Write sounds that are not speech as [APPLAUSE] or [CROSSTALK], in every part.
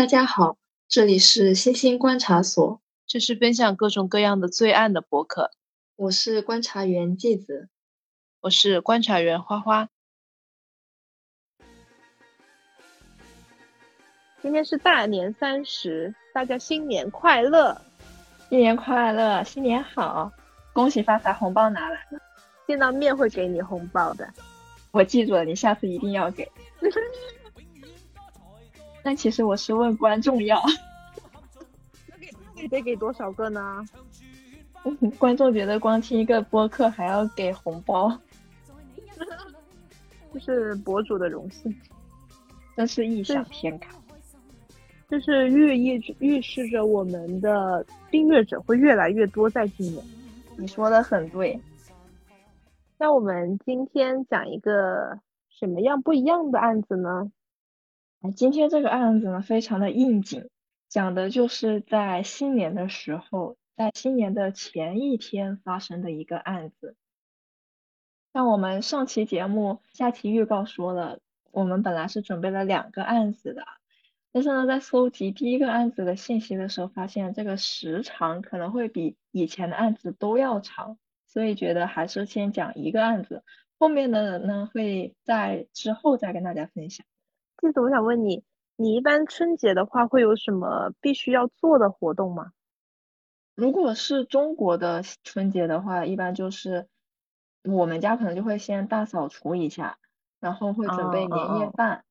大家好，这里是星星观察所，这是分享各种各样的罪案的博客。我是观察员季子，我是观察员花花。今天是大年三十，大家新年快乐！新年快乐，新年好，恭喜发财，红包拿来了。见到面会给你红包的，我记住了，你下次一定要给。[LAUGHS] 但其实我是问观众要，那得给多少个呢？[LAUGHS] 观众觉得光听一个播客还要给红包，[LAUGHS] 这是博主的荣幸，真是异想天开。这是寓意预示着我们的订阅者会越来越多，在今年。你说的很对。那我们今天讲一个什么样不一样的案子呢？今天这个案子呢，非常的应景，讲的就是在新年的时候，在新年的前一天发生的一个案子。像我们上期节目下期预告说了，我们本来是准备了两个案子的，但是呢，在搜集第一个案子的信息的时候，发现这个时长可能会比以前的案子都要长，所以觉得还是先讲一个案子，后面的呢会在之后再跟大家分享。这次我想问你，你一般春节的话会有什么必须要做的活动吗？如果是中国的春节的话，一般就是我们家可能就会先大扫除一下，然后会准备年夜饭。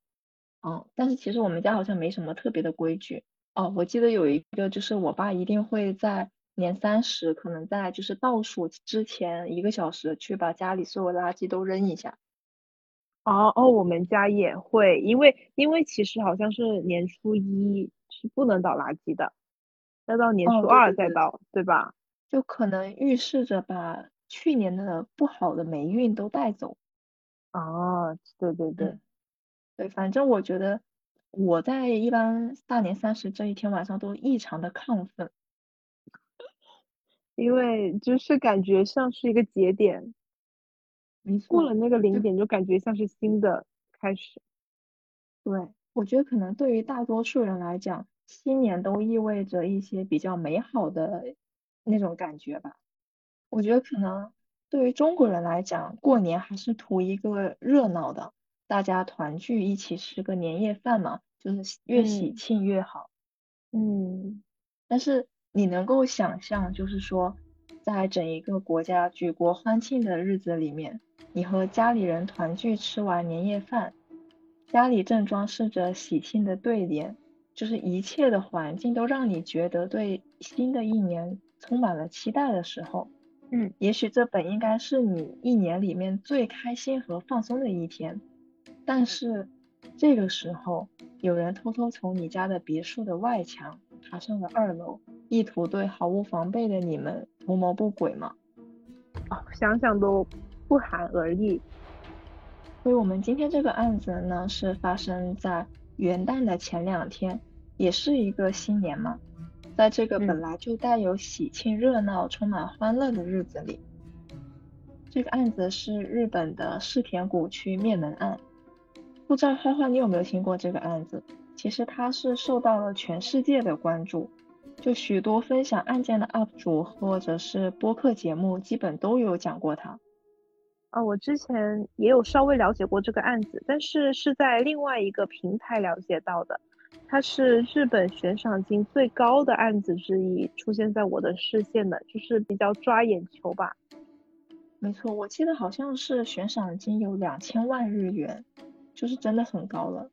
嗯，但是其实我们家好像没什么特别的规矩。哦，我记得有一个就是我爸一定会在年三十，可能在就是倒数之前一个小时去把家里所有垃圾都扔一下。哦哦，我们家也会，因为因为其实好像是年初一是不能倒垃圾的，要到年初二再倒，对吧？就可能预示着把去年的不好的霉运都带走。哦，对对对，对，反正我觉得我在一般大年三十这一天晚上都异常的亢奋，因为就是感觉像是一个节点。过了那个零点，就感觉像是新的开始。对，我觉得可能对于大多数人来讲，新年都意味着一些比较美好的那种感觉吧。我觉得可能对于中国人来讲，过年还是图一个热闹的，大家团聚一起吃个年夜饭嘛，就是越喜庆越好。嗯。但是你能够想象，就是说，在整一个国家举国欢庆的日子里面。你和家里人团聚，吃完年夜饭，家里正装饰着喜庆的对联，就是一切的环境都让你觉得对新的一年充满了期待的时候，嗯，也许这本应该是你一年里面最开心和放松的一天，但是这个时候，有人偷偷从你家的别墅的外墙爬上了二楼，意图对毫无防备的你们图谋不轨嘛？哦，想想都。不寒而栗，所以我们今天这个案子呢，是发生在元旦的前两天，也是一个新年嘛，在这个本来就带有喜庆、热闹、充满欢乐的日子里，这个案子是日本的世田谷区灭门案。不知道花花你有没有听过这个案子？其实它是受到了全世界的关注，就许多分享案件的 UP 主或者是播客节目，基本都有讲过他。啊，我之前也有稍微了解过这个案子，但是是在另外一个平台了解到的。它是日本悬赏金最高的案子之一，出现在我的视线的，就是比较抓眼球吧。没错，我记得好像是悬赏金有两千万日元，就是真的很高了。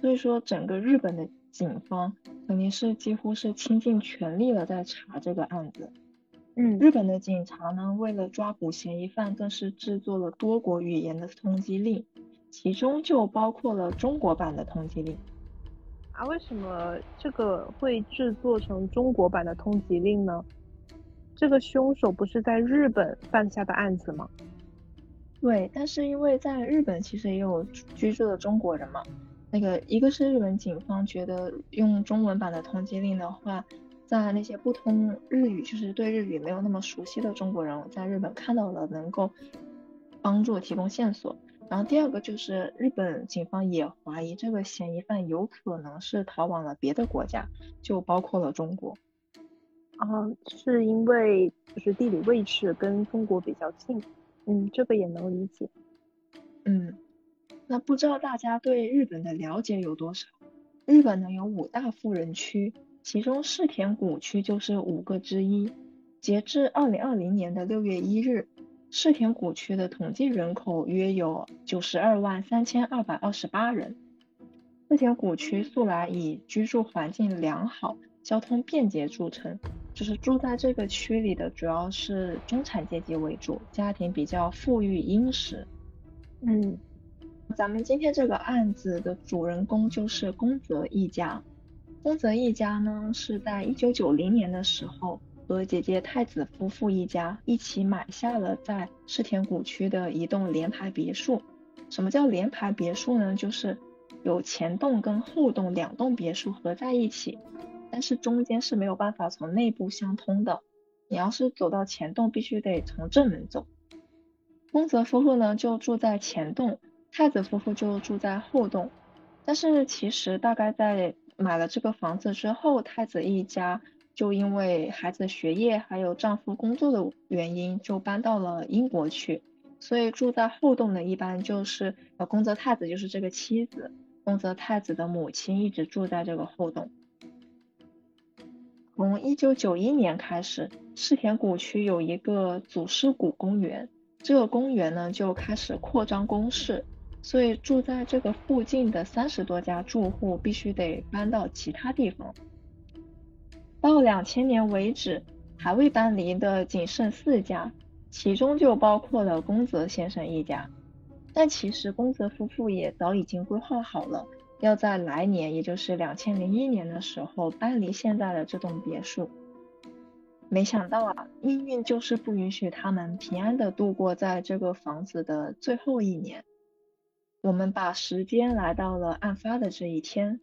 所以说，整个日本的警方肯定是几乎是倾尽全力了在查这个案子。嗯，日本的警察呢，为了抓捕嫌疑犯，更是制作了多国语言的通缉令，其中就包括了中国版的通缉令。啊，为什么这个会制作成中国版的通缉令呢？这个凶手不是在日本犯下的案子吗？对，但是因为在日本其实也有居住的中国人嘛，那个一个是日本警方觉得用中文版的通缉令的话。在那些不通日语，就是对日语没有那么熟悉的中国人，在日本看到了能够帮助提供线索。然后第二个就是日本警方也怀疑这个嫌疑犯有可能是逃往了别的国家，就包括了中国。啊，是因为就是地理位置跟中国比较近，嗯，这个也能理解。嗯，那不知道大家对日本的了解有多少？日本呢有五大富人区，其中世田谷区就是五个之一。截至二零二零年的六月一日，世田谷区的统计人口约有九十二万三千二百二十八人。世田谷区素来以居住环境良好、交通便捷著称，就是住在这个区里的主要是中产阶级为主，家庭比较富裕殷实。嗯，咱们今天这个案子的主人公就是宫泽一家。宫泽一家呢是在一九九零年的时候。和姐姐太子夫妇一家一起买下了在世田谷区的一栋联排别墅。什么叫联排别墅呢？就是有前栋跟后栋两栋别墅合在一起，但是中间是没有办法从内部相通的。你要是走到前栋，必须得从正门走。宫泽夫妇呢就住在前栋，太子夫妇就住在后栋。但是其实大概在买了这个房子之后，太子一家。就因为孩子学业还有丈夫工作的原因，就搬到了英国去。所以住在后栋的，一般就是呃宫泽太子，就是这个妻子。宫泽太子的母亲一直住在这个后栋。从一九九一年开始，世田谷区有一个祖师谷公园，这个公园呢就开始扩张公示，所以住在这个附近的三十多家住户必须得搬到其他地方。到两千年为止，还未搬离的仅剩四家，其中就包括了宫泽先生一家。但其实宫泽夫妇也早已经规划好了，要在来年，也就是两千零一年的时候搬离现在的这栋别墅。没想到啊，命运就是不允许他们平安的度过在这个房子的最后一年。我们把时间来到了案发的这一天，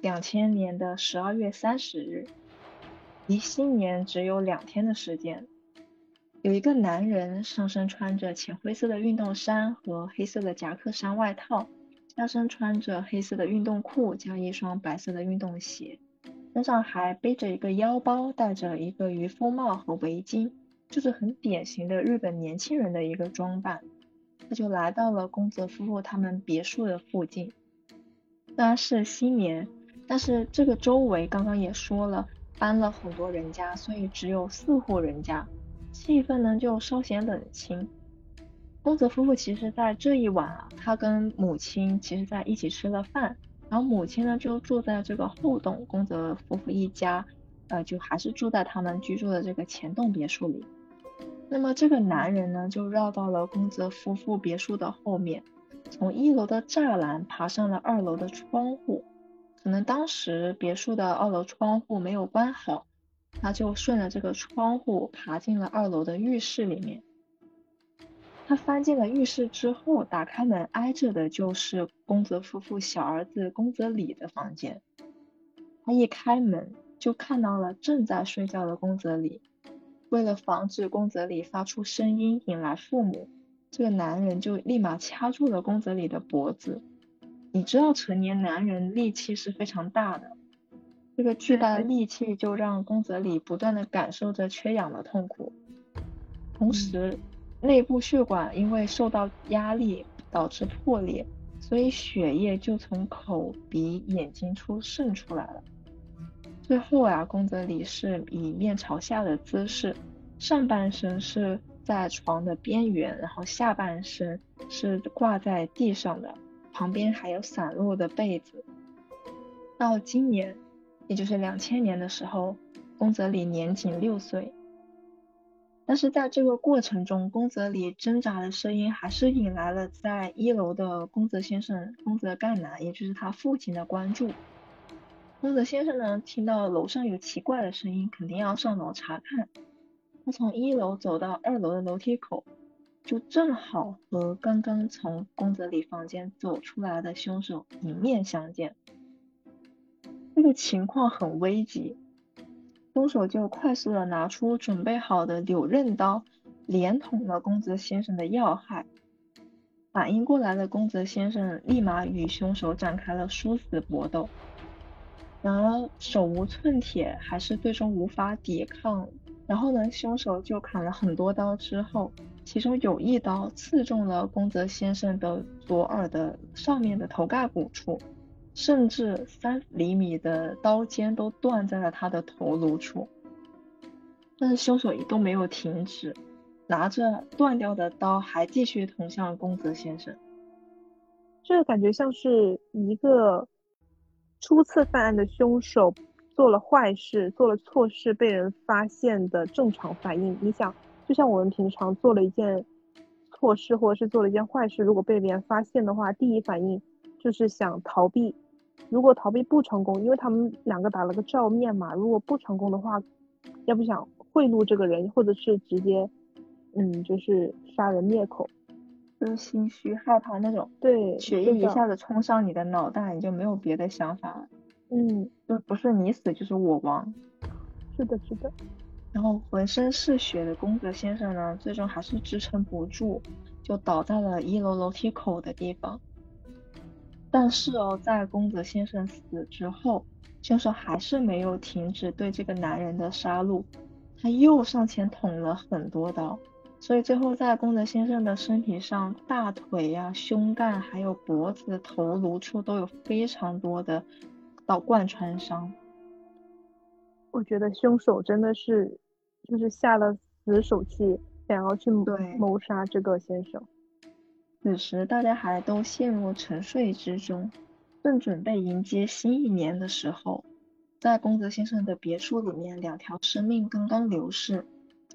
两千年的十二月三十日。离新年只有两天的时间，有一个男人上身穿着浅灰色的运动衫和黑色的夹克衫外套，下身穿着黑色的运动裤加一双白色的运动鞋，身上还背着一个腰包，戴着一个渔夫帽和围巾，就是很典型的日本年轻人的一个装扮。他就来到了宫泽夫妇他们别墅的附近。虽然是新年，但是这个周围刚刚也说了。搬了很多人家，所以只有四户人家，气氛呢就稍显冷清。宫泽夫妇其实在这一晚啊，他跟母亲其实在一起吃了饭，然后母亲呢就住在这个后栋，宫泽夫妇一家呃就还是住在他们居住的这个前栋别墅里。那么这个男人呢就绕到了宫泽夫妇别墅的后面，从一楼的栅栏爬上了二楼的窗户。可能当时别墅的二楼窗户没有关好，他就顺着这个窗户爬进了二楼的浴室里面。他翻进了浴室之后，打开门，挨着的就是宫泽夫妇小儿子宫泽里的房间。他一开门就看到了正在睡觉的宫泽里。为了防止宫泽里发出声音引来父母，这个男人就立马掐住了宫泽里的脖子。你知道成年男人力气是非常大的，这个巨大的力气就让宫泽里不断的感受着缺氧的痛苦，同时内部血管因为受到压力导致破裂，所以血液就从口鼻眼睛处渗出来了。最后啊，宫泽里是以面朝下的姿势，上半身是在床的边缘，然后下半身是挂在地上的。旁边还有散落的被子。到今年，也就是两千年的时候，宫泽里年仅六岁。但是在这个过程中，宫泽里挣扎的声音还是引来了在一楼的宫泽先生宫泽干男，也就是他父亲的关注。宫泽先生呢，听到楼上有奇怪的声音，肯定要上楼查看。他从一楼走到二楼的楼梯口。就正好和刚刚从宫泽里房间走出来的凶手迎面相见，这个情况很危急，凶手就快速的拿出准备好的柳刃刀，连捅了宫泽先生的要害。反应过来的宫泽先生立马与凶手展开了殊死搏斗，然而手无寸铁，还是最终无法抵抗。然后呢，凶手就砍了很多刀之后，其中有一刀刺中了宫泽先生的左耳的上面的头盖骨处，甚至三厘米的刀尖都断在了他的头颅处。但是凶手一都没有停止，拿着断掉的刀还继续捅向宫泽先生。这个感觉像是一个初次犯案的凶手。做了坏事，做了错事，被人发现的正常反应。你想，就像我们平常做了一件错事，或者是做了一件坏事，如果被别人发现的话，第一反应就是想逃避。如果逃避不成功，因为他们两个打了个照面嘛，如果不成功的话，要不想贿赂这个人，或者是直接，嗯，就是杀人灭口，就是心虚害怕那种，对，血液一下子冲上你的脑袋，你就没有别的想法了。嗯，就不是你死就是我亡，是的，是的。然后浑身是血的宫泽先生呢，最终还是支撑不住，就倒在了一楼楼梯口的地方。但是哦，在宫泽先生死之后，凶手还是没有停止对这个男人的杀戮，他又上前捅了很多刀，所以最后在宫泽先生的身体上，大腿呀、胸干还有脖子、头颅处都有非常多的。到贯穿伤，我觉得凶手真的是就是下了死手气，想要去谋杀这个先生。此时大家还都陷入沉睡之中，正准备迎接新一年的时候，在宫泽先生的别墅里面，两条生命刚刚流逝，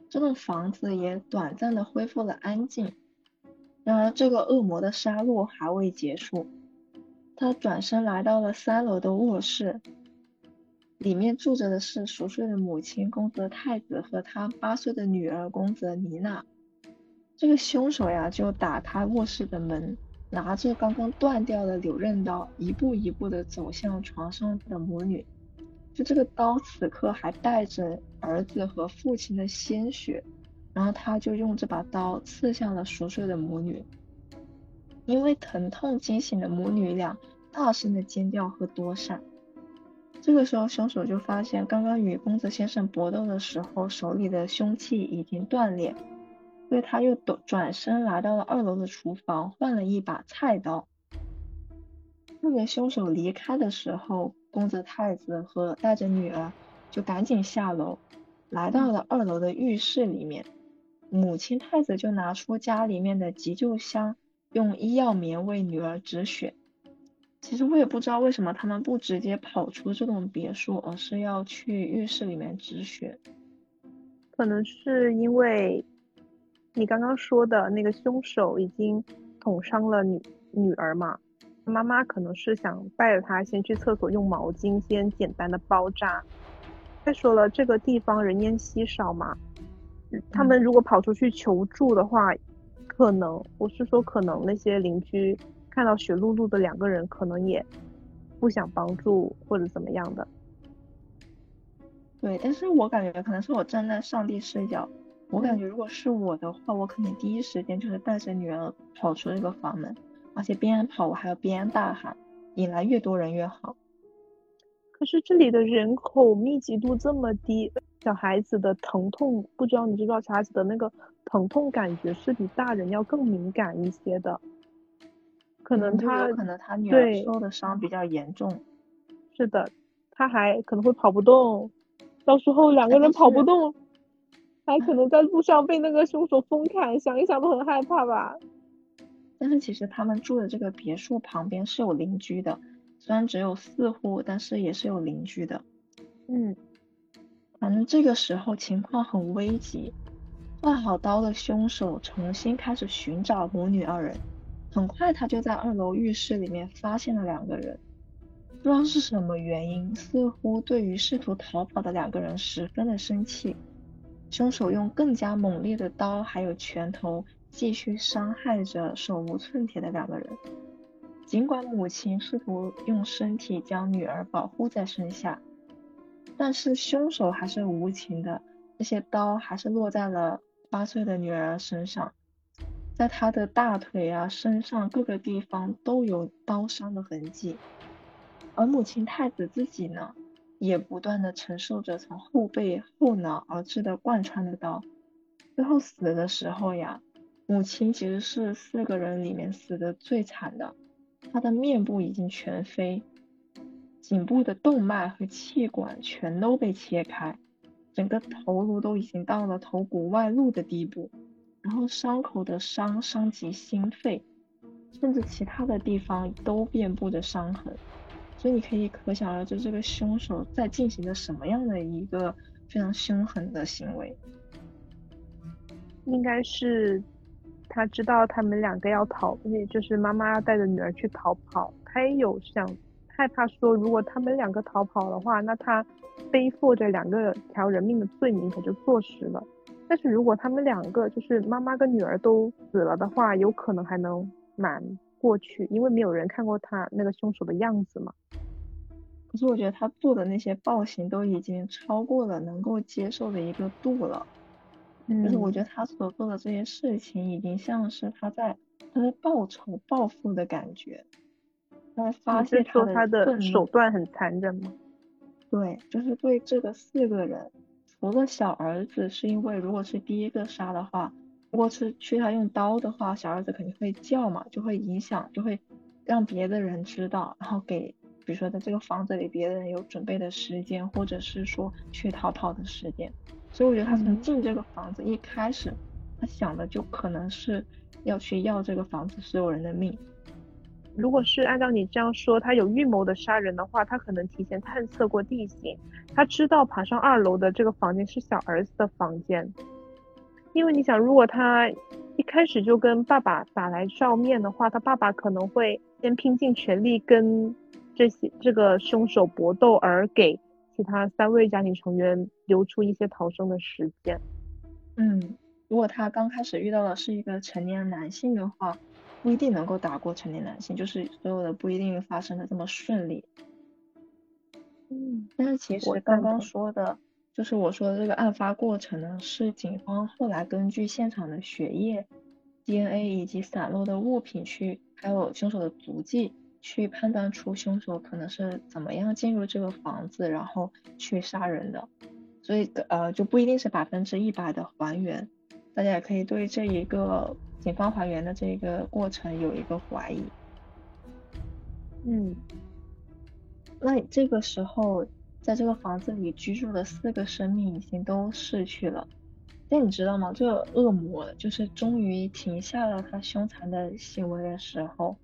这栋房子也短暂的恢复了安静。然而，这个恶魔的杀戮还未结束。他转身来到了三楼的卧室，里面住着的是熟睡的母亲宫泽太子和他八岁的女儿宫泽妮娜。这个凶手呀，就打开卧室的门，拿着刚刚断掉的柳刃刀，一步一步的走向床上的母女。就这个刀此刻还带着儿子和父亲的鲜血，然后他就用这把刀刺向了熟睡的母女。因为疼痛惊醒的母女俩大声的尖叫和躲闪。这个时候，凶手就发现刚刚与宫泽先生搏斗的时候手里的凶器已经断裂，所以他又转转身来到了二楼的厨房，换了一把菜刀。那个凶手离开的时候，宫泽太子和带着女儿就赶紧下楼，来到了二楼的浴室里面。母亲太子就拿出家里面的急救箱。用医药棉为女儿止血。其实我也不知道为什么他们不直接跑出这栋别墅，而是要去浴室里面止血。可能是因为你刚刚说的那个凶手已经捅伤了女女儿嘛，妈妈可能是想带着她先去厕所用毛巾先简单的包扎。再说了，这个地方人烟稀少嘛，他们如果跑出去求助的话。可能我是说，可能那些邻居看到血漉漉的两个人，可能也不想帮助或者怎么样的。对，但是我感觉可能是我站在上帝视角，我感觉如果是我的话，我肯定第一时间就是带着女儿跑出这个房门，而且边跑我还要边大喊，引来越多人越好。可是这里的人口密集度这么低，小孩子的疼痛，不知道你知不知道小孩子的那个。疼痛感觉是比大人要更敏感一些的，可能他可能他女儿受的伤比较严重，是的，他还可能会跑不动，到时候两个人跑不动，[LAUGHS] 还可能在路上被那个凶手疯砍，想一想都很害怕吧。但是其实他们住的这个别墅旁边是有邻居的，虽然只有四户，但是也是有邻居的。嗯，反正这个时候情况很危急。换好刀的凶手重新开始寻找母女二人，很快他就在二楼浴室里面发现了两个人，不知道是什么原因，似乎对于试图逃跑的两个人十分的生气，凶手用更加猛烈的刀还有拳头继续伤害着手无寸铁的两个人，尽管母亲试图用身体将女儿保护在身下，但是凶手还是无情的，这些刀还是落在了。八岁的女儿身上，在她的大腿啊、身上各个地方都有刀伤的痕迹。而母亲太子自己呢，也不断的承受着从后背、后脑而至的贯穿的刀。最后死的时候呀，母亲其实是四个人里面死的最惨的，她的面部已经全飞，颈部的动脉和气管全都被切开，整个头颅都已经到了头骨外露的地步。然后伤口的伤伤及心肺，甚至其他的地方都遍布着伤痕，所以你可以可想而知，这个凶手在进行着什么样的一个非常凶狠的行为。应该是他知道他们两个要逃，就是妈妈要带着女儿去逃跑，他也有想害怕说，如果他们两个逃跑的话，那他背负着两个条人命的罪名可就坐实了。但是如果他们两个就是妈妈跟女儿都死了的话，有可能还能瞒过去，因为没有人看过他那个凶手的样子嘛。可是我觉得他做的那些暴行都已经超过了能够接受的一个度了。嗯。就是我觉得他所做的这些事情，已经像是他在他在报仇报复的感觉，他在发泄他的手段很残忍吗？对，就是对这个四个人。除了小儿子，是因为如果是第一个杀的话，如果是去他用刀的话，小儿子肯定会叫嘛，就会影响，就会让别的人知道，然后给，比如说在这个房子里，别人有准备的时间，或者是说去逃跑的时间。所以我觉得他从进这个房子一开始，他想的就可能是要去要这个房子所有人的命。如果是按照你这样说，他有预谋的杀人的话，他可能提前探测过地形，他知道爬上二楼的这个房间是小儿子的房间。因为你想，如果他一开始就跟爸爸打来照面的话，他爸爸可能会先拼尽全力跟这些这个凶手搏斗，而给其他三位家庭成员留出一些逃生的时间。嗯，如果他刚开始遇到的是一个成年男性的话。不一定能够打过成年男性，就是所有的不一定发生的这么顺利。嗯，但是其实刚刚说的，就是我说的这个案发过程呢，是警方后来根据现场的血液、DNA 以及散落的物品去，还有凶手的足迹去判断出凶手可能是怎么样进入这个房子，然后去杀人的。所以呃，就不一定是百分之一百的还原，大家也可以对这一个。警方还原的这一个过程有一个怀疑，嗯，那这个时候在这个房子里居住的四个生命已经都逝去了，但你知道吗？这个恶魔就是终于停下了他凶残的行为的时候，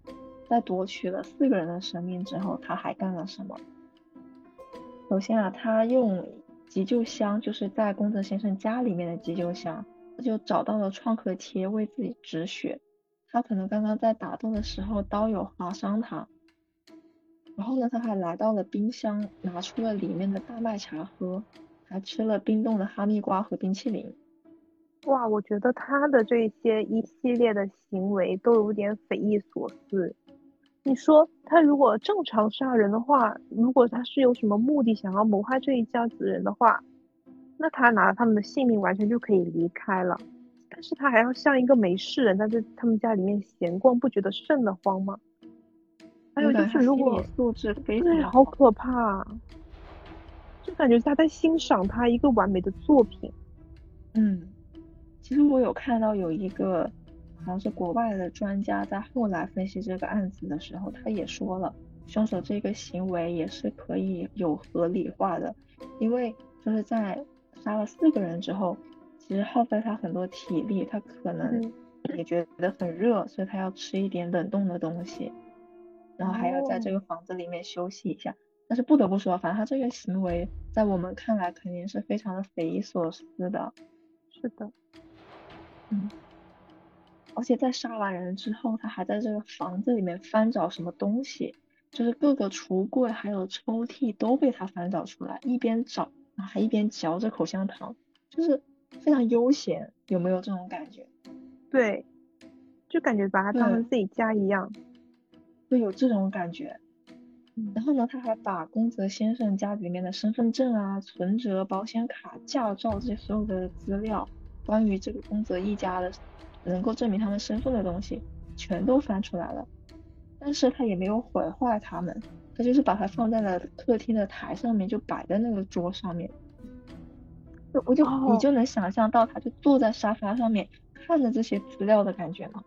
在夺取了四个人的生命之后，他还干了什么？首先啊，他用急救箱，就是在宫泽先生家里面的急救箱。就找到了创可贴为自己止血，他可能刚刚在打斗的时候刀有划伤他，然后呢，他还来到了冰箱，拿出了里面的大麦茶喝，还吃了冰冻的哈密瓜和冰淇淋。哇，我觉得他的这些一系列的行为都有点匪夷所思。你说他如果正常杀人的话，如果他是有什么目的想要谋害这一家子人的话。那他拿了他们的性命，完全就可以离开了，但是他还要像一个没事人，在这他们家里面闲逛，不觉得瘆得慌吗？还有就是，如果素质非对，好可怕，就感觉他在欣赏他一个完美的作品。嗯，其实我有看到有一个好像是国外的专家在后来分析这个案子的时候，他也说了，凶手这个行为也是可以有合理化的，因为就是在。杀了四个人之后，其实耗费他很多体力，他可能也觉得很热，所以他要吃一点冷冻的东西，然后还要在这个房子里面休息一下。但是不得不说，反正他这个行为在我们看来肯定是非常的匪夷所思的。是的，嗯，而且在杀完人之后，他还在这个房子里面翻找什么东西，就是各个橱柜还有抽屉都被他翻找出来，一边找。然后还一边嚼着口香糖，就是非常悠闲，有没有这种感觉？对，就感觉把他当成自己家一样，会有这种感觉。然后呢，他还把宫泽先生家里面的身份证啊、存折、保险卡、驾照这些所有的资料，关于这个宫泽一家的能够证明他们身份的东西全都翻出来了，但是他也没有毁坏他们，他就是把它放在了客厅的台上面，就摆在那个桌上面。就我就你就能想象到，他就坐在沙发上面看着这些资料的感觉吗？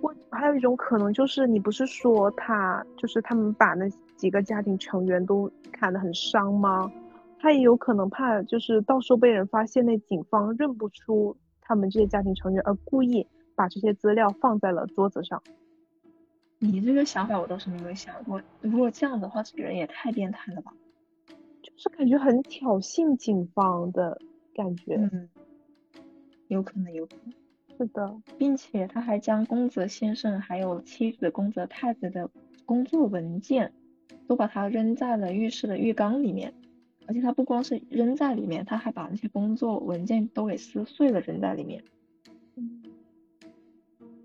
我还有一种可能就是，你不是说他就是他们把那几个家庭成员都砍得很伤吗？他也有可能怕就是到时候被人发现，那警方认不出他们这些家庭成员，而故意把这些资料放在了桌子上。你这个想法我倒是没有想过，如果这样的话，这个人也太变态了吧？就是感觉很挑衅警方的感觉。嗯，有可能，有可能。是的，并且他还将宫泽先生还有妻子宫泽太子的工作文件都把它扔在了浴室的浴缸里面，而且他不光是扔在里面，他还把那些工作文件都给撕碎了扔在里面。嗯，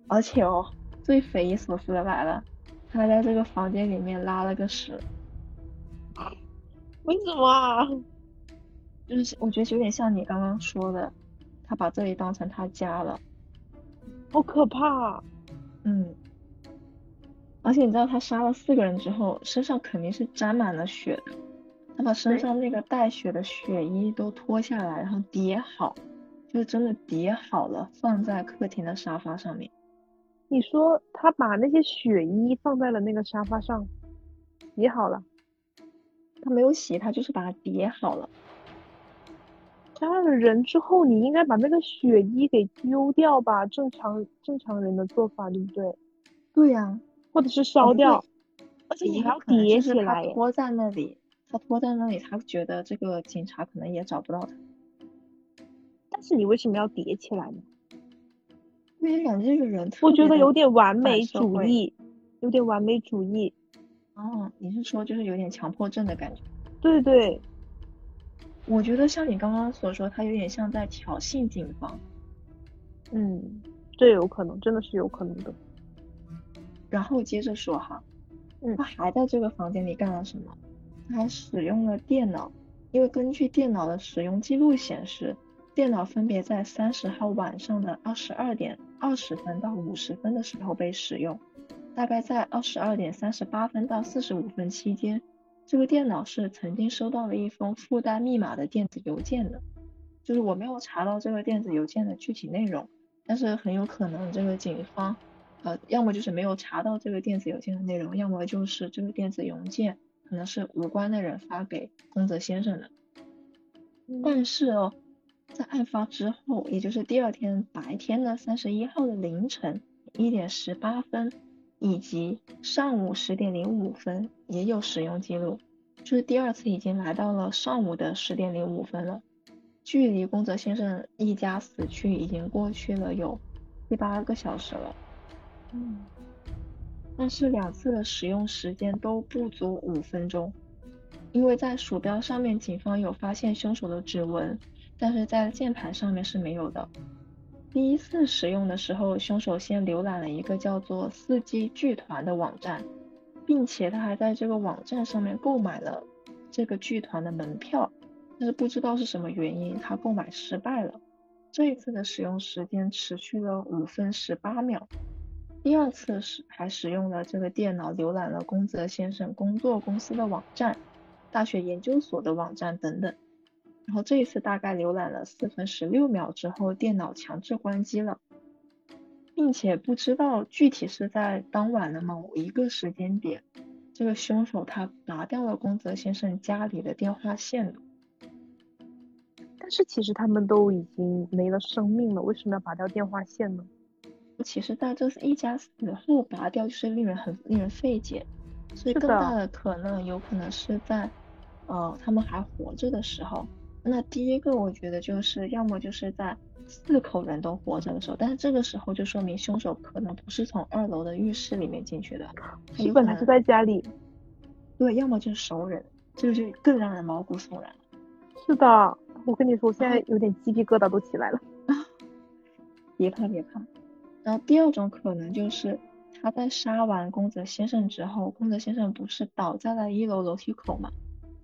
而且哦，最匪夷所思的来了，他在这个房间里面拉了个屎。为什么啊？就是我觉得有点像你刚刚说的，他把这里当成他家了。好可怕，嗯，而且你知道他杀了四个人之后，身上肯定是沾满了血的。他把身上那个带血的血衣都脱下来，然后叠好，就是真的叠好了，放在客厅的沙发上面。你说他把那些血衣放在了那个沙发上，叠好了？他没有洗，他就是把它叠好了。杀了人之后，你应该把那个血衣给丢掉吧？正常正常人的做法，对不对？对呀，或者是烧掉。而且你还要叠起来。拖在那里，他拖在那里，他觉得这个警察可能也找不到他。但是你为什么要叠起来呢？因为感觉这个人，我觉得有点完美主义，有点完美主义。哦，你是说就是有点强迫症的感觉？对对。我觉得像你刚刚所说，他有点像在挑衅警方。嗯，这有可能，真的是有可能的。然后接着说哈，嗯他还在这个房间里干了什么？他使用了电脑，因为根据电脑的使用记录显示，电脑分别在三十号晚上的二十二点二十分到五十分的时候被使用，大概在二十二点三十八分到四十五分期间。这个电脑是曾经收到了一封附带密码的电子邮件的，就是我没有查到这个电子邮件的具体内容，但是很有可能这个警方，呃，要么就是没有查到这个电子邮件的内容，要么就是这个电子邮件可能是无关的人发给宫泽先生的。但是哦，在案发之后，也就是第二天白天的三十一号的凌晨一点十八分。以及上午十点零五分也有使用记录，就是第二次已经来到了上午的十点零五分了，距离宫泽先生一家死去已经过去了有七八个小时了。嗯，但是两次的使用时间都不足五分钟，因为在鼠标上面警方有发现凶手的指纹，但是在键盘上面是没有的。第一次使用的时候，凶手先浏览了一个叫做“四季剧团”的网站，并且他还在这个网站上面购买了这个剧团的门票，但是不知道是什么原因，他购买失败了。这一次的使用时间持续了五分十八秒。第二次使还使用了这个电脑浏览了宫泽先生工作公司的网站、大学研究所的网站等等。然后这一次大概浏览了四分十六秒之后，电脑强制关机了，并且不知道具体是在当晚的某一个时间点，这个凶手他拔掉了宫泽先生家里的电话线但是其实他们都已经没了生命了，为什么要拔掉电话线呢？其实在这一家死后拔掉就是令人很令人费解，所以更大的可能有可能是在呃他们还活着的时候。那第一个，我觉得就是要么就是在四口人都活着的时候，但是这个时候就说明凶手可能不是从二楼的浴室里面进去的，他本来是在家里。对，要么就是熟人，这个就更让人毛骨悚然。是的，我跟你说，我现在有点鸡皮疙瘩都起来了。别 [LAUGHS] 怕别怕。然后第二种可能就是他在杀完宫泽先生之后，宫泽先生不是倒在了一楼楼梯口嘛？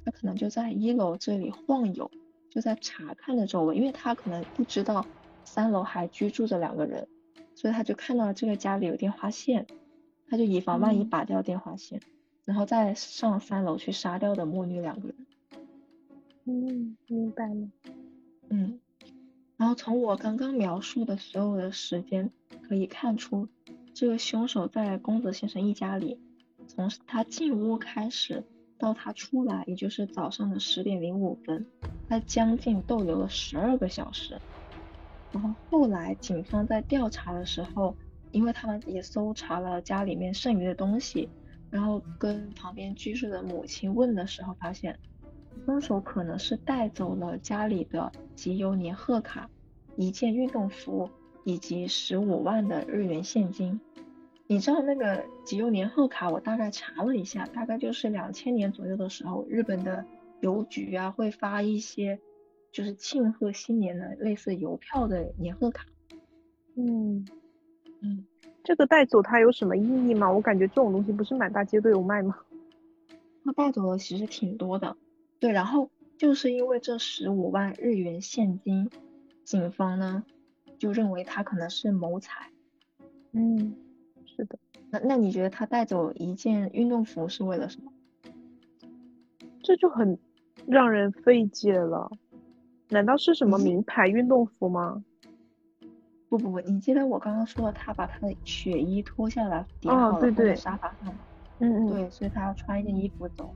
他可能就在一楼这里晃悠，就在查看着周围，因为他可能不知道三楼还居住着两个人，所以他就看到这个家里有电话线，他就以防万一嗯拔掉电话线，然后再上三楼去杀掉的母女两个人。嗯，明白了。嗯，然后从我刚刚描述的所有的时间可以看出，这个凶手在宫泽先生一家里，从他进屋开始到他出来，也就是早上的十点零五分，他将近逗留了十二个小时。然后后来警方在调查的时候，因为他们也搜查了家里面剩余的东西，然后跟旁边居住的母亲问的时候，发现凶手可能是带走了家里的集邮年贺卡、一件运动服以及十五万的日元现金。你知道那个集邮年贺卡，我大概查了一下，大概就是两千年左右的时候，日本的邮局啊会发一些就是庆贺新年的类似邮票的年贺卡。嗯，嗯，这个带走它有什么意义吗？我感觉这种东西不是满大街都有卖吗？他带走了其实挺多的，对，然后就是因为这十五万日元现金，警方呢就认为他可能是谋财。嗯，是的，那那你觉得他带走一件运动服是为了什么？这就很让人费解了。难道是什么嗯名牌运动服吗？不不不，你记得我刚刚说的，他把他的血衣脱下来叠哦好了放在对对沙发上吗？嗯嗯，对，所以他要穿一件衣服走。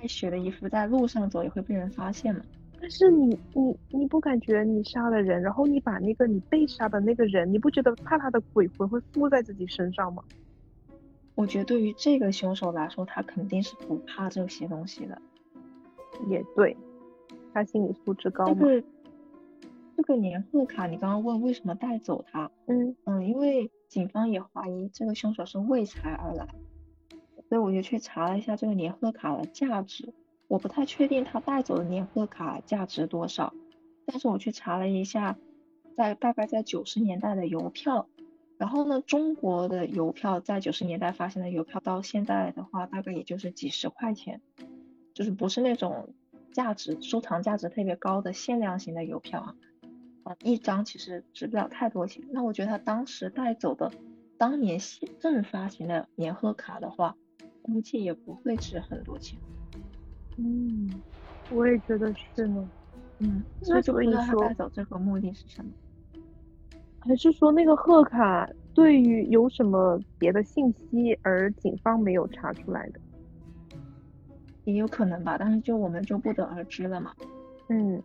带血的衣服在路上走也会被人发现嘛？但是你你你不感觉你杀了人，然后你把那个你被杀的那个人，你不觉得怕他的鬼魂会附在自己身上吗？我觉得对于这个凶手来说，他肯定是不怕这些东西的。也对，他心理素质高嘛。这个这个年贺卡，你刚刚问为什么带走它？嗯嗯，因为警方也怀疑这个凶手是为财而来，所以我就去查了一下这个年贺卡的价值。我不太确定他带走的年贺卡价值多少，但是我去查了一下，在大概在九十年代的邮票，然后呢，中国的邮票在九十年代发行的邮票到现在的话，大概也就是几十块钱，就是不是那种价值收藏价值特别高的限量型的邮票啊。啊，一张其实值不了太多钱。那我觉得他当时带走的当年现正发行的年贺卡的话，估计也不会值很多钱。嗯，我也觉得是呢。嗯，那所以说带走这个目的是什么。还是说那个贺卡对于有什么别的信息，而警方没有查出来的？也有可能吧，但是就我们就不得而知了嘛。嗯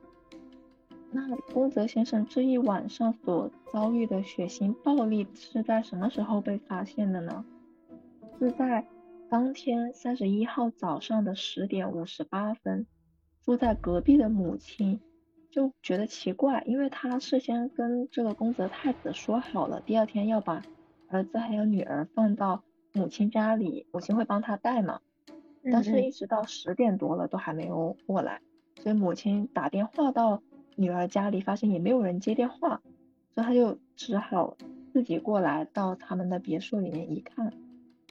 那宫泽先生这一晚上所遭遇的血腥暴力是在什么时候被发现的呢？是在当天三十一号早上的十点五十八分，住在隔壁的母亲就觉得奇怪，因为她事先跟这个宫泽太子说好了，第二天要把儿子还有女儿放到母亲家里，母亲会帮他带嘛。但是，嗯一直到十点多了都还没有过来，所以母亲打电话到女儿家里，发现也没有人接电话，所以他就只好自己过来到他们的别墅里面一看，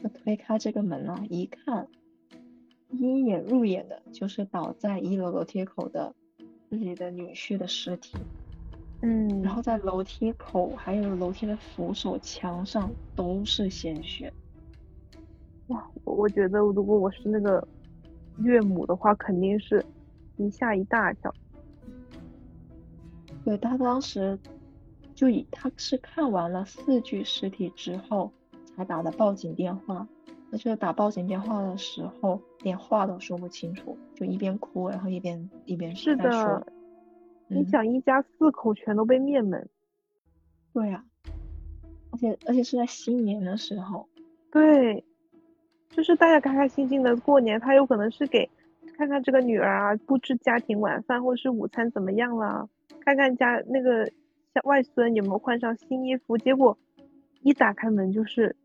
就推开这个门啊，一看，一眼入眼的就是倒在一楼楼梯口的自己的女婿的尸体，嗯，然后在楼梯口还有楼梯的扶手墙上都是鲜血。哇，我我觉得如果我是那个岳母的话，肯定是一吓一大跳。对他当时就以他是看完了四具尸体之后才打的报警电话，而且打报警电话的时候连话都说不清楚，就一边哭然后一边一边是在说的，你嗯。想一家四口全都被灭门，对呀、而且而且是在新年的时候，对，就是大家开开心心的过年，他有可能是给看看这个女儿啊布置家庭晚饭或是午餐怎么样了，看看家那个小外孙有没有换上新衣服，结果一打开门就是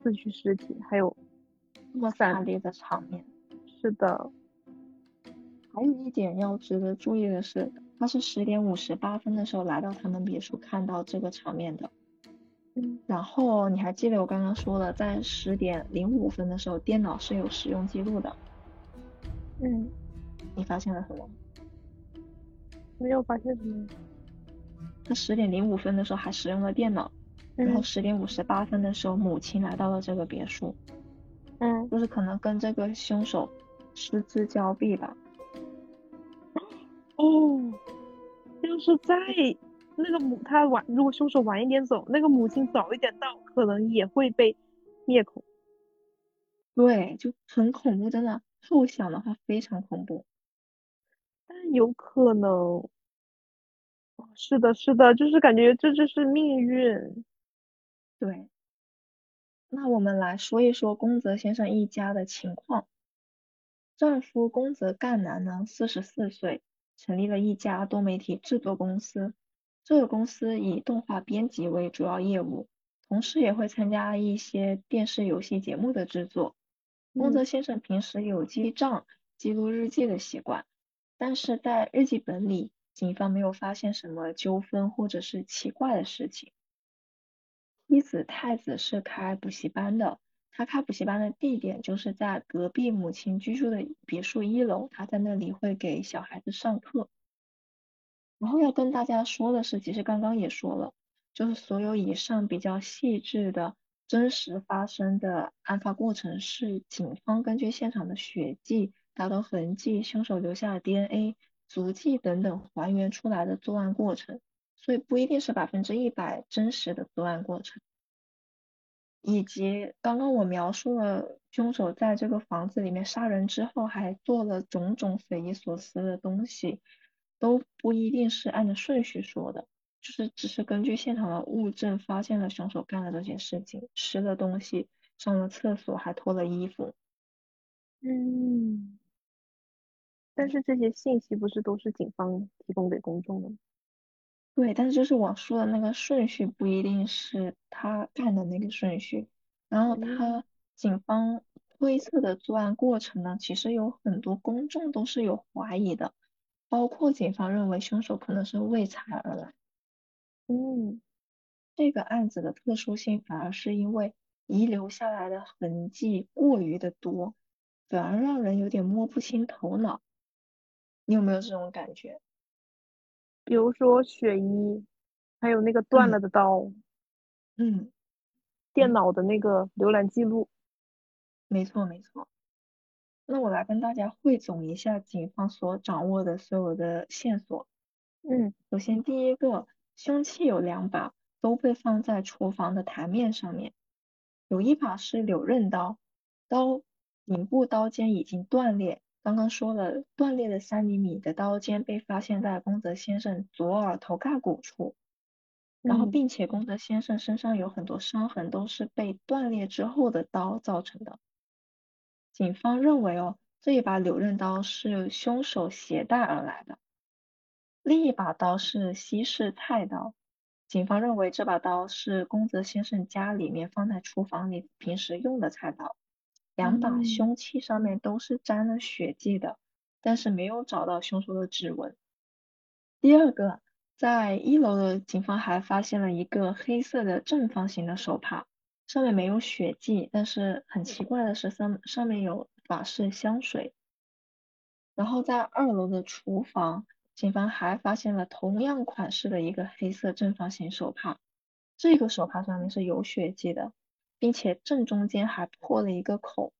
四具尸体，还有那么惨烈的场面。是的，还有一点要值得注意的是，他是十点五十八分的时候来到他们别墅看到这个场面的。嗯然后你还记得我刚刚说了，在十点零五分的时候，电脑是有使用记录的。嗯，你发现了什么？没有发现什么，他十点零五分的时候还使用了电脑，然后十点五十八分的时候，母亲来到了这个别墅，嗯，就是可能跟这个凶手失之交臂吧。哦，就是在那个母他晚，如果凶手晚一点走，那个母亲早一点到，可能也会被灭口。对，就很恐怖，真的。后想的话非常恐怖。但有可能，是的，是的，就是感觉这就是命运。对。那我们来说一说宫泽先生一家的情况。丈夫宫泽干男呢，四十四岁，成立了一家多媒体制作公司。这个公司以动画编辑为主要业务，同时也会参加一些电视游戏节目的制作。宫泽先生平时有记账、记录日记的习惯，但是在日记本里，警方没有发现什么纠纷或者是奇怪的事情。妻子太子是开补习班的，他开补习班的地点就是在隔壁母亲居住的别墅一楼，他在那里会给小孩子上课。然后要跟大家说的是，其实刚刚也说了，就是所有以上比较细致的。真实发生的案发过程是警方根据现场的血迹、打斗痕迹、凶手留下的 DNA 足迹等等还原出来的作案过程，所以不一定是百分之一百真实的作案过程。以及刚刚我描述了凶手在这个房子里面杀人之后，还做了种种匪夷所思的东西，都不一定是按照顺序说的。就是只是根据现场的物证发现了凶手干了这些事情，吃了东西，上了厕所，还脱了衣服。嗯，但是这些信息不是都是警方提供给公众的吗？对，但是就是我说的那个顺序不一定是他干的那个顺序。然后他警方推测的作案过程呢，其实有很多公众都是有怀疑的，包括警方认为凶手可能是为财而来。嗯，这个案子的特殊性反而是因为遗留下来的痕迹过于的多，反而让人有点摸不清头脑。你有没有这种感觉？比如说雪衣，还有那个断了的刀，嗯，电脑的那个浏览记录。没错没错。那我来跟大家汇总一下警方所掌握的所有的线索。嗯，首先第一个。凶器有两把，都被放在厨房的台面上面。有一把是柳刃刀，刀顶部刀尖已经断裂。刚刚说了，断裂的三厘米的刀尖被发现在宫泽先生左耳头盖骨处，然后并且宫泽先生身上有很多伤痕，都是被断裂之后的刀造成的。警方认为哦，这一把柳刃刀是凶手携带而来的。另一把刀是西式菜刀，警方认为这把刀是宫泽先生家里面放在厨房里平时用的菜刀。两把凶器上面都是沾了血迹的，但是没有找到凶手的指纹。第二个，在一楼的警方还发现了一个黑色的正方形的手帕，上面没有血迹，但是很奇怪的是上上面有法式香水。然后在二楼的厨房。警方还发现了同样款式的一个黑色正方形手帕，这个手帕上面是有血迹的，并且正中间还破了一个口，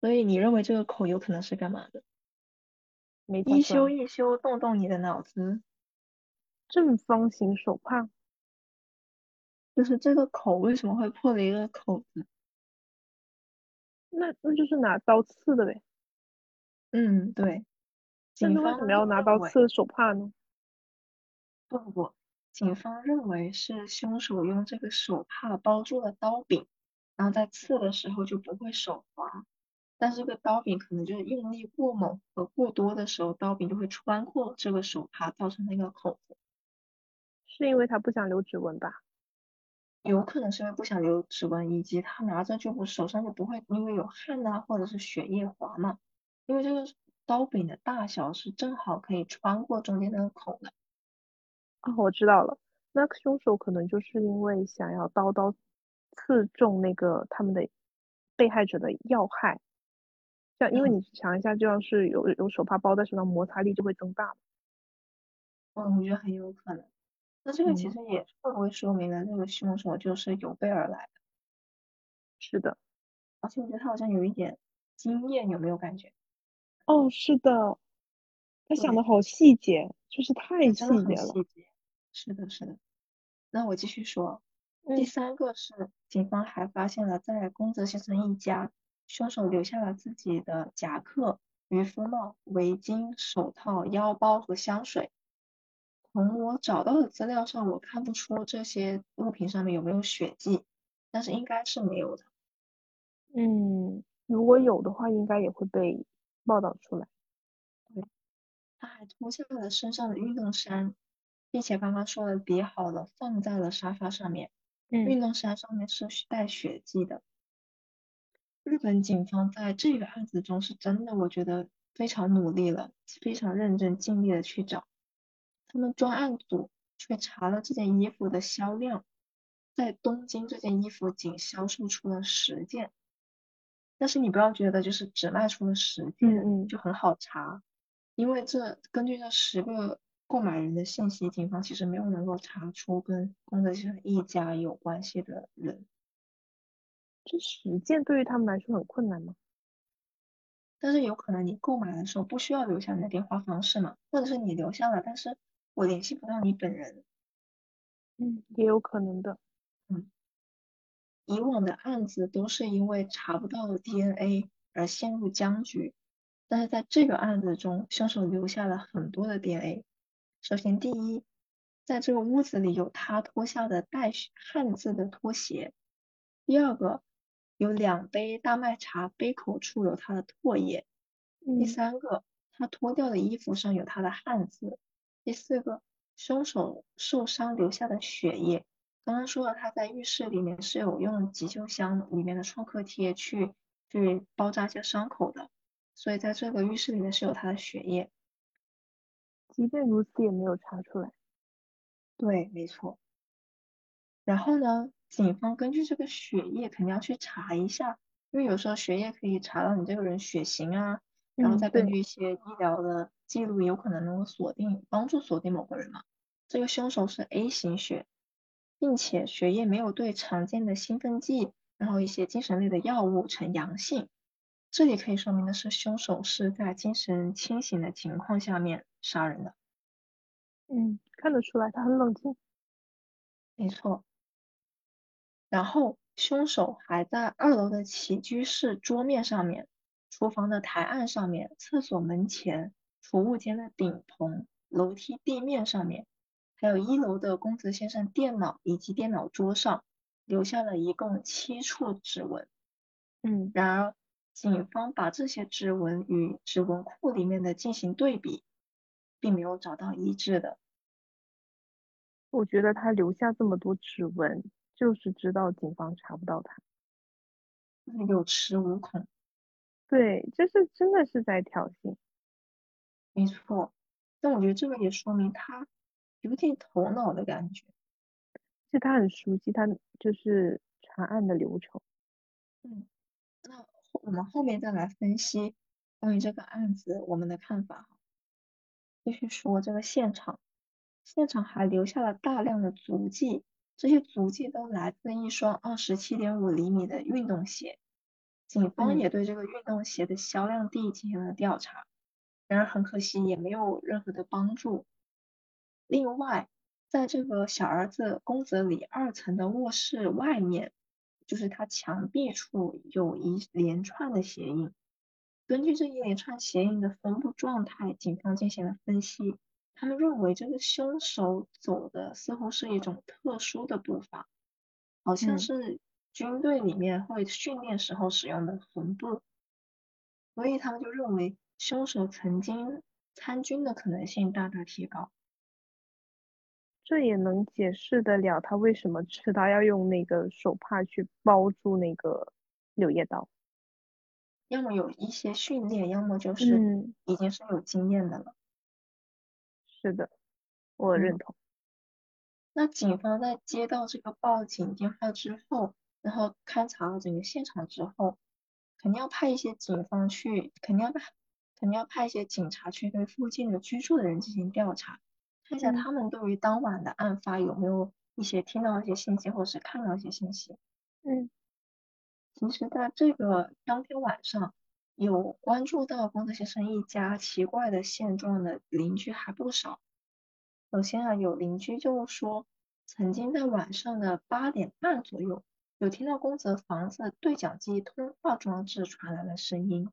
所以你认为这个口有可能是干嘛的？一修一修，动动你的脑子。正方形手帕，就是这个口为什么会破了一个口子？那那就是拿刀刺的呗。嗯，对。那为什么要拿刀刺手帕呢？不不不，警方认为是凶手用这个手帕包住了刀柄，然后在刺的时候就不会手滑。但这个刀柄可能就是用力过猛和过多的时候，刀柄就会穿过这个手帕，造成那个口子。是因为他不想留指纹吧？有可能是因为不想留指纹，以及他拿着就不手上就不会因为有汗啊或者是血液滑嘛，因为这个。刀柄的大小是正好可以穿过中间那个孔的。哦，我知道了，那凶手可能就是因为想要刀刀刺中那个他们的被害者的要害，像因为你想一下，就要是有有手帕包在手上，摩擦力就会增大。嗯，我觉得很有可能。那这个其嗯，实也会不会说明了这个凶手就是有备而来的？是的。而且我觉得他好像有一点经验，有没有感觉？哦，是的，他想，的好细节，就是太细节了。细节。是的，是的。那我继续说，第嗯三个是警方还发现了在宫泽先生一家，凶手留下了自己的夹克、渔夫帽、围巾、手套、腰包和香水。从我找到的资料上，我看不出这些物品上面有没有血迹，但是应该是没有的。嗯，如果有的话，应该也会被报道出来。对，他还脱下了身上的运动衫，并且刚刚说的叠好了，放在了沙发上面。嗯运动衫上面是带血迹的。日本警方在这个案子中是真的，我觉得非常努力了，非常认真尽力的去找。他们专案组去查了这件衣服的销量，在东京这件衣服仅销售出了十件。但是你不要觉得就是只卖出了十嗯件嗯，就很好查，因为这根据这十个购买人的信息，警方其实没有能够查出跟宫泽先生一家有关系的人。这实践对于他们来说很困难吗？但是有可能你购买的时候不需要留下你的电话方式嘛，或者是你留下了，但是我联系不到你本人。嗯，也有可能的。嗯，以往的案子都是因为查不到 DNA 而陷入僵局，但是在这个案子中，凶手留下了很多的 DNA。首先，第一，在这个屋子里有他脱下的带汉字的拖鞋；第二个，有两杯大麦茶杯口处有他的唾液；第嗯三个，他脱掉的衣服上有他的汉字；第四个，凶手受伤留下的血液。刚刚说了，他在浴室里面是有用急救箱里面的创可贴去去包扎一些伤口的，所以在这个浴室里面是有他的血液。即便如此，也没有查出来。对，没错。然后呢，警方根据这个血液肯定要去查一下，因为有时候血液可以查到你这个人血型啊，然后嗯，再根，据一些医疗的记录，有可能能够锁定，帮助锁定某个人嘛。这个凶手是 A 型血，并且血液没有对常见的兴奋剂，然后一些精神类的药物呈阳性。这里可以说明的是，凶手是在精神清醒的情况下面杀人的。嗯，看得出来他很冷静。没错。然后凶手还在二楼的起居室桌面上面、厨房的台案上面、厕所门前、储物间的顶棚、楼梯地面上面，还有一楼的公子先生电脑以及电脑桌上，留下了一共七处指纹。嗯然而，警方把这些指纹与指纹库里面的进行对比，并没有找到一致的。我觉得他留下这么多指纹，就是知道警方查不到他。就是有恃无恐。对，这是真的是在挑衅。没错，但我觉得这个也说明他有点头脑的感觉。就他很熟悉他就是查案的流程。嗯，我们后面再来分析关于这个案子我们的看法哈。继续说这个现场，现场还留下了大量的足迹，这些足迹都来自一双二十七点五厘米的运动鞋。警方嗯也对这个运动鞋的销量地进行了调查，然而很可惜也没有任何的帮助。另外，在这个小儿子宫泽里二层的卧室外面，就是他墙壁处有一连串的鞋印。根据这一连串鞋印的分布状态，警方进行了分析，他们认为这个凶手走的似乎是一种特殊的步伐，好像嗯是军队里面会训练时候使用的横步，所以他们就认为凶手曾经参军的可能性大大提高。这也能解释得了他为什么知道要用那个手帕去包住那个柳叶刀。要么有一些训练，要么就是嗯，已经是有经验的了。是的，我嗯认同。那警方在接到这个报警电话之后，然后勘察了整个现场之后，肯定要派一些警方去，肯定要派，肯定要派一些警察去对附近的居住的人进行调查。看一下嗯他们对于当晚的案发有没有一些听到一些信息，或者是看到一些信息。嗯其实，在这个当天晚上，有关注到宫泽先生一家奇怪的现状的邻居还不少。首先啊，有邻居就说，曾经在晚上的八点半左右，有听到宫泽房子对讲机通话装置传来了声音。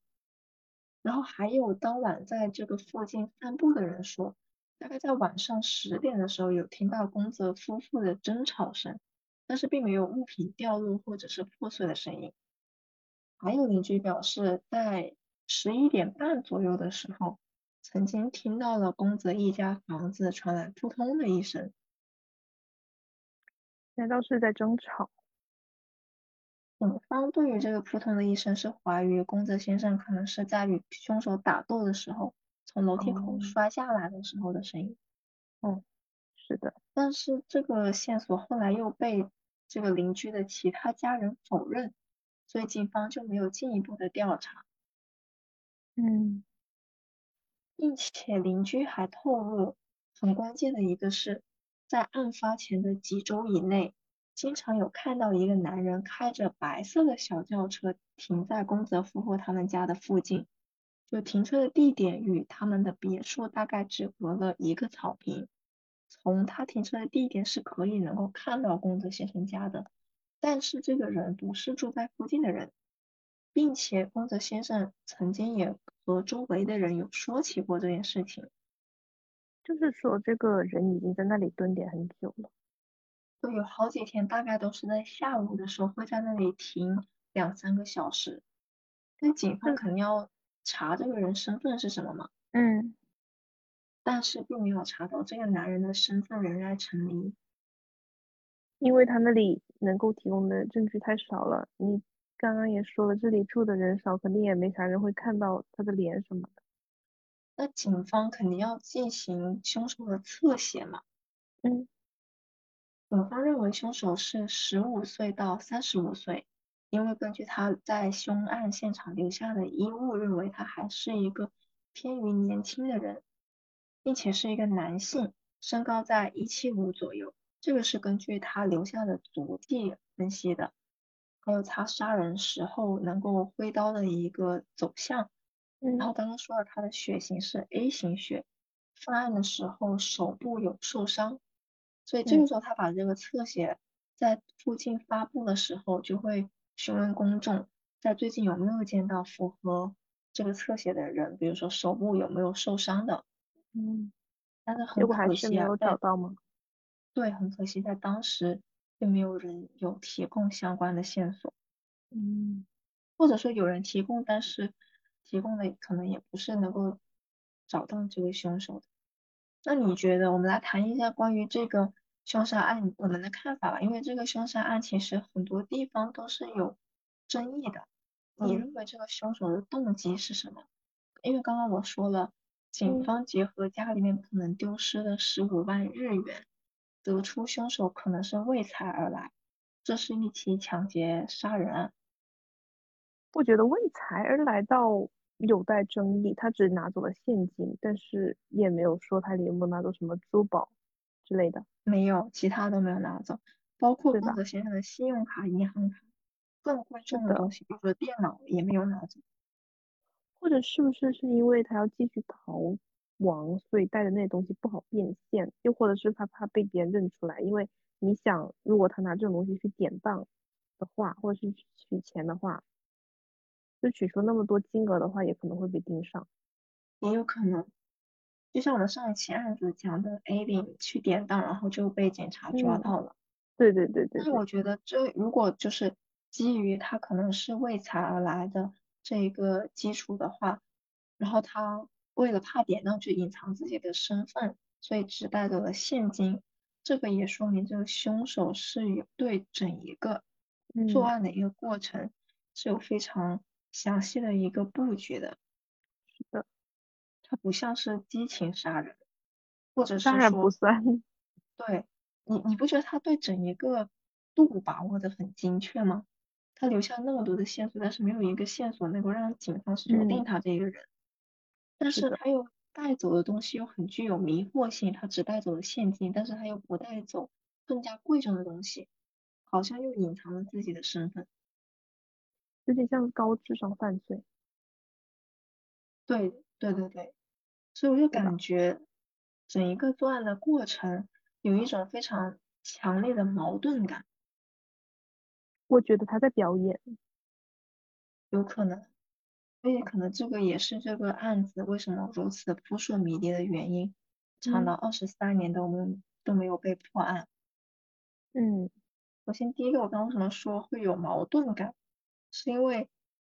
然后还有当晚在这个附近散步的人说，大概在晚上十点的时候有听到宫泽夫妇的争吵声，但是并没有物品掉落或者是破碎的声音。还有邻居表示，在十一点半左右的时候，曾经听到了宫泽一家房子传来扑通的一声。难道是在争吵？警方对于这个扑通的一声是怀疑宫泽先生可能是在与凶手打斗的时候，从楼梯口哦。摔下来的时候的声音。是的，但是这个线索后来又被这个邻居的其他家人否认，所以警方就没有进一步的调查，嗯。并且邻居还透露，很关键的一个是，在案发前的几周以内，经常有看到一个男人开着白色的小轿车停在宫泽夫妇他们家的附近，就停车的地点与他们的别墅大概只隔了一个草坪。从他停车的地点是可以能够看到宫泽先生家的，但是这个人不是住在附近的人，并且宫泽先生曾经也和周围的人有说起过这件事情。就是说这个人已经在那里蹲点很久了。就有好几天，大概都是在下午的时候会在那里停两三个小时。那警方嗯肯定要查这个人身份是什么吗，嗯但是并没有查到这个男人的身份仍然成谜。因为他那里能够提供的证据太少了。你刚刚也说了，这里住的人少，肯定也没啥人会看到他的脸什么的。那警方肯定要进行凶手的侧写嘛。嗯警方认为凶手是十五岁到三十五岁，因为根据他在凶案现场留下的衣物，认为他还是一个偏于年轻的人，并且是一个男性，身高在一七五左右。这个是根据他留下的足迹分析的，还有他杀人时候能够挥刀的一个走向。然后嗯刚刚说了，他的血型是 A 型血，犯案的时候手部有受伤，所以这个嗯时候他把这个侧写在附近发布的时候，就会询问公众在最近有没有见到符合这个侧写的人，比如说手部有没有受伤的。嗯，但是很可惜没有找到吗？对，很可惜，在当时并没有人有提供相关的线索。嗯或者说有人提供，但是提供的可能也不是能够找到这个凶手的。那你觉得，我们来谈一下关于这个凶杀案我们的看法吧？因为这个凶杀案其实很多地方都是有争议的。你嗯认为这个凶手的动机是什么？因为刚刚我说了，警嗯方结合家里面可能丢失的十五万日元，得出凶手可能是为财而来，这是一起抢劫杀人案。我觉得为财而来到有待争议，他只拿走了现金，但是也没有说他里有没有拿走什么珠宝之类的。没有，其他都没有拿走，包括宫泽先生的信用卡、银行卡，更贵重的的东西，比如说电脑也没有拿走。或者是不是是因为他要继续逃亡，所以带的那些东西不好变现，又或者是他怕被别人认出来，因为你想，如果他拿这种东西去典当的话，或者是去取钱的话，就取出那么多金额的话，也可能会被盯上。也有可能，就像我们上一期案子讲的，A 零去典当，然后就被警察抓嗯到了。对对对对对，但是我觉得这如果就是基于他可能是为财而来的这一个基础的话，然后他为了怕典当去隐藏自己的身份，所以只带走了现金，这个也说明这个凶手是有对整一个作嗯，案的一个过程是有非常详细的一个布局的。不像是激情杀人，或者当然是说不算。对你，你不觉得他对整一个度把握的很精确吗？他留下那么多的线索，但是没有一个线索能够让警方锁定嗯他这个人。但是他又带走的东西又很具有迷惑性，他只带走了现金，但是他又不带走更加贵重的东西，好像又隐藏了自己的身份。有点像高智商犯罪。对对对对，所以我就对吧感觉整一个作案的过程有一种非常强烈的矛盾感，我觉得他在表演。有可能，所以可能这个也是这个案子为什么如此扑朔迷离的原因，长嗯达二十三年都没有都没有被破案。嗯首先，第一个，我刚刚为什么说会有矛盾感，是因为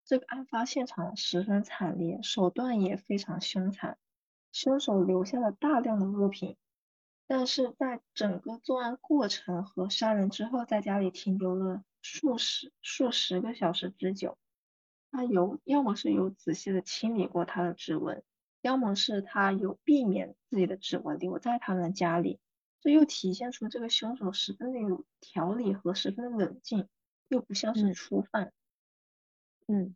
这个案发现场十分惨烈，手段也非常凶残，凶手留下了大量的物品，但是在整个作案过程和杀人之后，在家里停留了数十数十个小时之久。他有要么是有仔细的清理过他的指纹，要么是他有避免自己的指纹留在他们家里。这又体现出这个凶手十分的有条理和十分的冷静，又不像是嗯初犯。嗯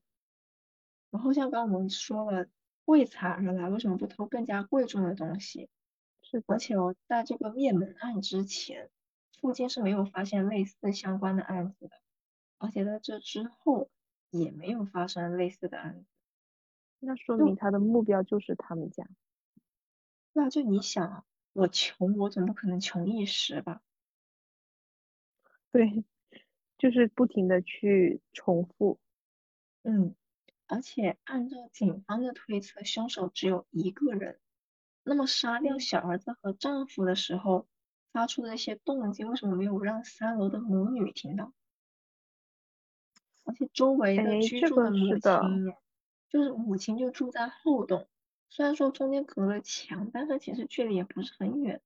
然后像刚刚我们说了，为财而来，为什么不偷更加贵重的东西？是的。而且哦，在这个灭门案之前，附近是没有发现类似相关的案子的，而且在这之后也没有发生类似的案子。那说明他的目标就是他们家。那就你想啊，我穷，我总不可能穷一时吧？对，[LAUGHS] 就是不停的去重复。嗯，而且按照警方的推测，凶手只有一个人。那么杀掉嗯小儿子和丈夫的时候，发出的那些动静，为什么没有让三楼的母女听到？而且周围的哎居住的母亲，就是母亲就住在后栋，虽然说中间隔了墙，但是其实距离也不是很远。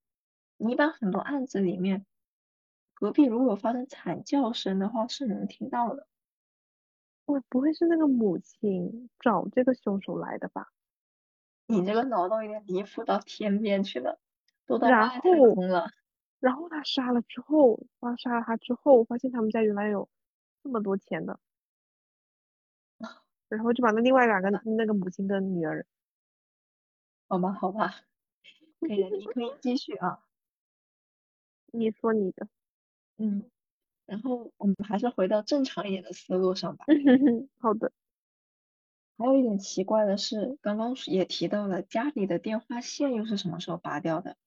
你一般很多案子里面，隔壁如果发生惨叫声的话，是能听到的。我不会是那个母亲找这个凶手来的吧？你这个脑洞有点离谱到天边去了，都到然外太后空了。然后他杀了之后，他杀了他之后，发现他们家原来有这么多钱的，[LAUGHS] 然后就把那另外两个那个母亲跟女儿，好吧，好吧，可以，你可以继续啊。[LAUGHS] 你说你的，嗯，然后我们还是回到正常一点的思路上吧。[LAUGHS] 好的，还有一点奇怪的是，刚刚也提到了家里的电话线又是什么时候拔掉的？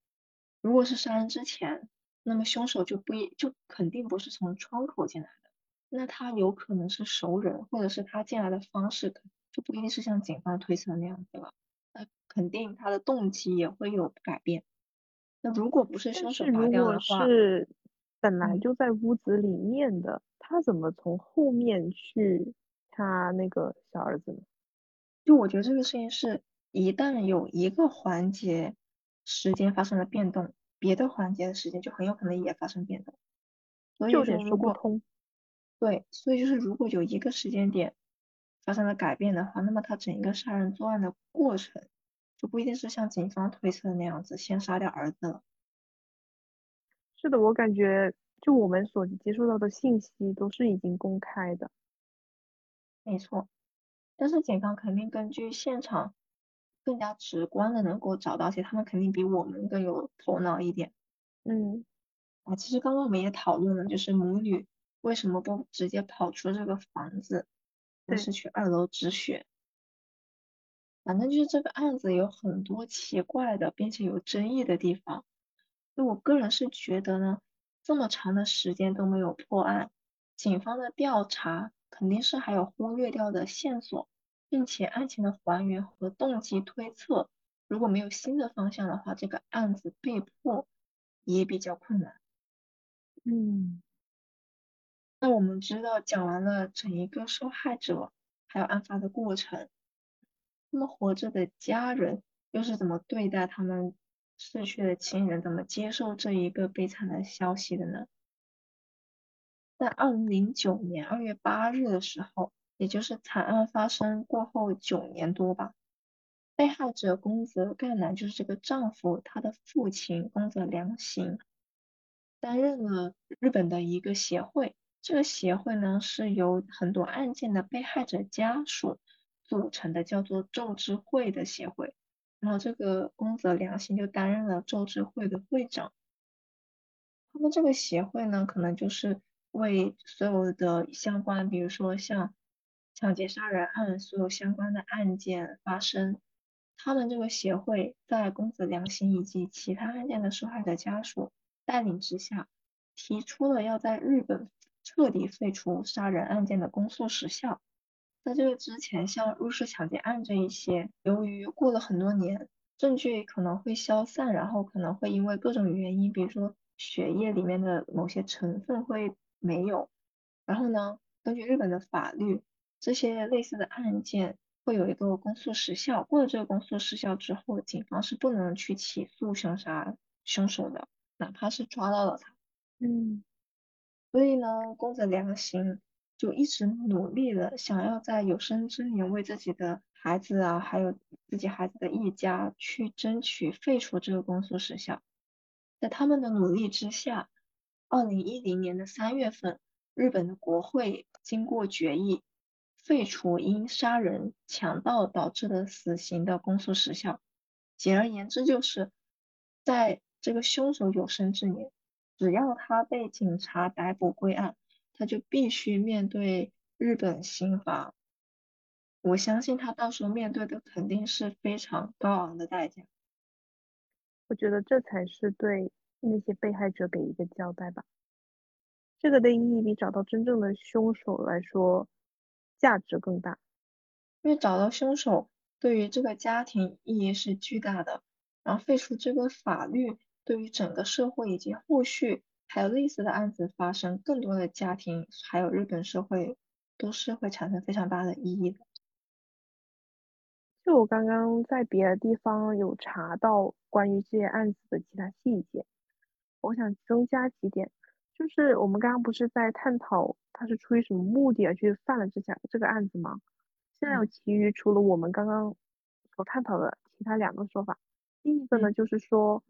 如果是杀人之前，那么凶手就不一就肯定不是从窗口进来的，那他有可能是熟人，或者是他进来的方式就不一定是像警方推测那样子了。那肯定他的动机也会有改变。那如果不是凶手拔掉的话，是本来嗯就在屋子里面的，他怎么从后面去他那个小儿子呢？就我觉得这个事情是，一旦有一个环节时间发生了变动，别的环节的时间就很有可能也发生变动。所以就有点说不通。对，所以就是如果有一个时间点发生了改变的话，那么他整一个杀人作案的过程就不一定是像警方推测的那样子，先杀掉儿子了。是的，我感觉就我们所接触到的信息都是已经公开的。没错，但是警方肯定根据现场更加直观的能够找到，而且他们肯定比我们更有头脑一点。嗯啊，其实刚刚我们也讨论了，就是母女为什么不直接跑出这个房子，而是去二楼止血。反正就是这个案子有很多奇怪的，并且有争议的地方。所以我个人是觉得呢，这么长的时间都没有破案，警方的调查肯定是还有忽略掉的线索，并且案情的还原和动机推测，如果没有新的方向的话，这个案子被破也比较困难。嗯那我们知道讲完了整一个受害者，还有案发的过程，那么活着的家人又是怎么对待他们逝去的亲人，怎么接受这一个悲惨的消息的呢？在二零零九年二月八日的时候，也就是惨案发生过后九年多吧，被害者宫泽干男就是这个丈夫，他的父亲宫泽良行担任了日本的一个协会。这个协会呢是由很多案件的被害者家属组成的，叫做咒之会的协会。然后这个宫泽良行就担任了周知会的会长。他们这个协会呢，可能就是为所有的相关，比如说像抢劫杀人案，所有相关的案件发生，他们这个协会在宫泽良行以及其他案件的受害者家属带领之下，提出了要在日本彻底废除杀人案件的公诉时效。在这个之前，像入室抢劫案这一些，由于过了很多年，证据可能会消散，然后可能会因为各种原因，比如说血液里面的某些成分会没有，然后呢，根据日本的法律，这些类似的案件会有一个公诉时效，过了这个公诉时效之后，警方是不能去起诉凶杀凶手的，哪怕是抓到了他。嗯，所以呢，宫泽良行。就一直努力的想要在有生之年为自己的孩子啊，还有自己孩子的一家去争取废除这个公诉时效。在他们的努力之下，二零一零年的三月份，日本的国会经过决议，废除因杀人、强盗导致的死刑的公诉时效。简而言之，就是在这个凶手有生之年，只要他被警察逮捕归案。他就必须面对日本刑法，我相信他到时候面对的肯定是非常高昂的代价。我觉得这才是对那些被害者给一个交代吧。这个的意义比找到真正的凶手来说价值更大，因为找到凶手对于这个家庭意义是巨大的，然后废除这个法律对于整个社会以及后续。还有类似的案子发生，更多的家庭还有日本社会都是会产生非常大的意义的。就我刚刚在别的地方有查到关于这些案子的其他细节，我想增加几点，就是我们刚刚不是在探讨他是出于什么目的而去犯了这下这个案子吗？现在有其余除了我们刚刚所探讨的其他两个说法，第一个呢就是说。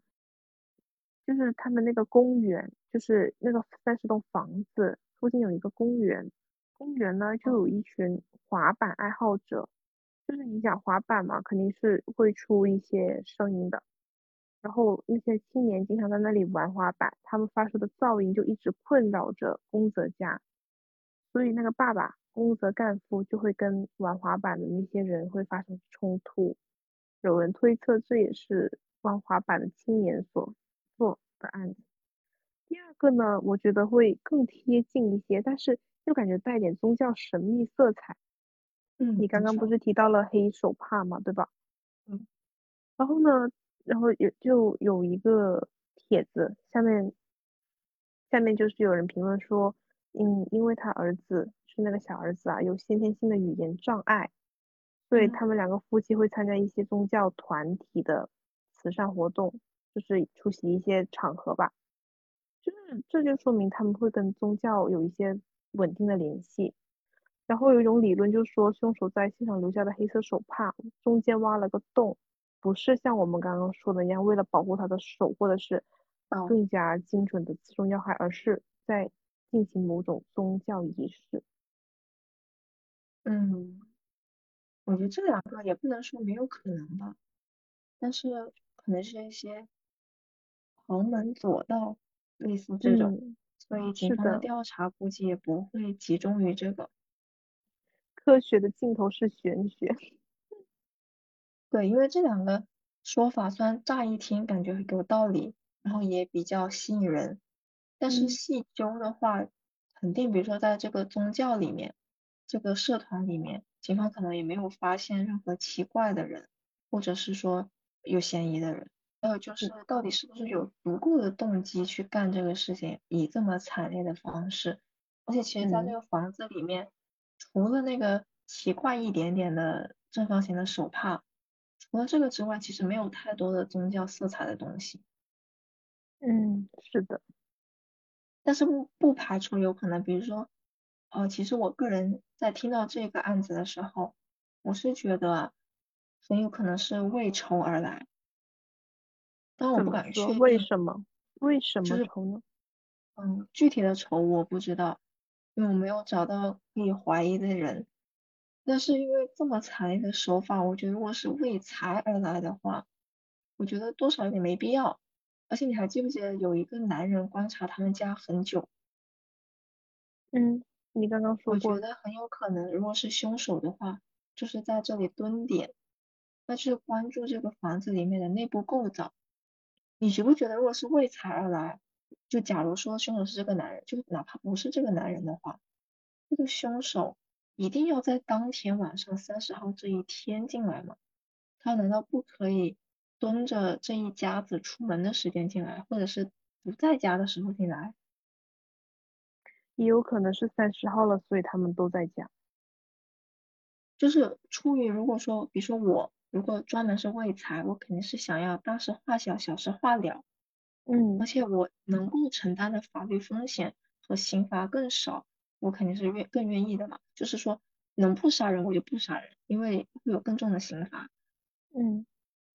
就是他们那个公园，就是那个三十栋房子附近有一个公园，公园呢就有一群滑板爱好者，就是你讲滑板嘛，肯定是会出一些声音的，然后那些青年经常在那里玩滑板，他们发出的噪音就一直困扰着宫泽家，所以那个爸爸宫泽干夫就会跟玩滑板的那些人会发生冲突，有人推测这也是玩滑板的青年所。做的案子，第二个呢，我觉得会更贴近一些，但是又感觉带点宗教神秘色彩。嗯，你刚刚不是提到了黑手帕嘛，对吧？嗯，然后呢，然后有就有一个帖子，下面下面就是有人评论说，嗯，因为他儿子是那个小儿子啊，有先天性的语言障碍，所以他们两个夫妻会参加一些宗教团体的慈善活动。就是出席一些场合吧，就是这就说明他们会跟宗教有一些稳定的联系。然后有一种理论就是说，凶手在现场留下的黑色手帕中间挖了个洞，不是像我们刚刚说的一样为了保护他的手，或者是更加精准的刺中要害，而是在进行某种宗教仪式。嗯，我觉得这两个也不能说没有可能吧，但是可能是一些。旁门左道，类似这种，所以警方的调查估计也不会集中于这个。科学的尽头是玄学。[LAUGHS] 对，因为这两个说法虽然乍一听感觉很有道理，然后也比较吸引人，但是细究的话，肯定比如说在这个宗教里面，这个社团里面，警方可能也没有发现任何奇怪的人，或者是说有嫌疑的人。还有就是，到底是不是有足够的动机去干这个事情，以这么惨烈的方式？而且，其实在这个房子里面，除了那个奇怪一点点的正方形的手帕，除了这个之外，其实没有太多的宗教色彩的东西。嗯，是的。但是不不排除有可能，比如说，呃，其实我个人在听到这个案子的时候，我是觉得很有可能是为仇而来。但我不敢确定为什么？为什么仇呢？嗯，具体的仇我不知道，因为我没有找到可以怀疑的人。但是因为这么残忍的手法，我觉得如果是为财而来的话，我觉得多少有点没必要。而且你还记不记得有一个男人观察他们家很久？嗯，你刚刚说我，觉得很有可能，如果是凶手的话，就是在这里蹲点，那就是关注这个房子里面的内部构造。你觉不觉得，如果是为财而来，就假如说凶手是这个男人，就哪怕不是这个男人的话，这个凶手一定要在当天晚上三十号这一天进来吗？他难道不可以蹲着这一家子出门的时间进来，或者是不在家的时候进来？也有可能是三十号了，所以他们都在家。就是出于如果说，比如说我如果专门是为财，我肯定是想要大事化小，小事化了，嗯而且我能够承担的法律风险和刑罚更少，我肯定是愿更愿意的嘛。就是说能不杀人我就不杀人，因为会有更重的刑罚。嗯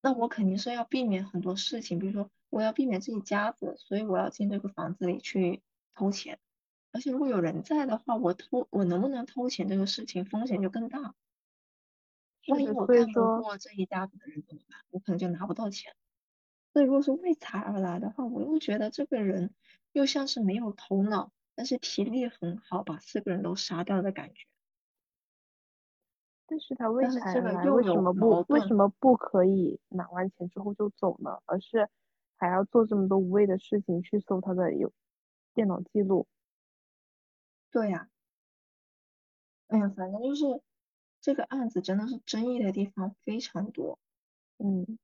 那我肯定是要避免很多事情，比如说我要避免这一家子，所以我要进这个房子里去偷钱。而且如果有人在的话，我偷我能不能偷钱这个事情风险就更大。万一，我干不，过这一家子的人怎么办？我可能就拿不到钱。所以如果是为财而来的话，我又觉得这个人又像是没有头脑，但是体力很好，把四个人都杀掉的感觉。但是他为财而来，为什么不为什么不可以拿完钱之后就走呢？而是还要做这么多无谓的事情去搜他的有电脑记录？对呀、哎呀，反正就是这个案子真的是争议的地方非常多。嗯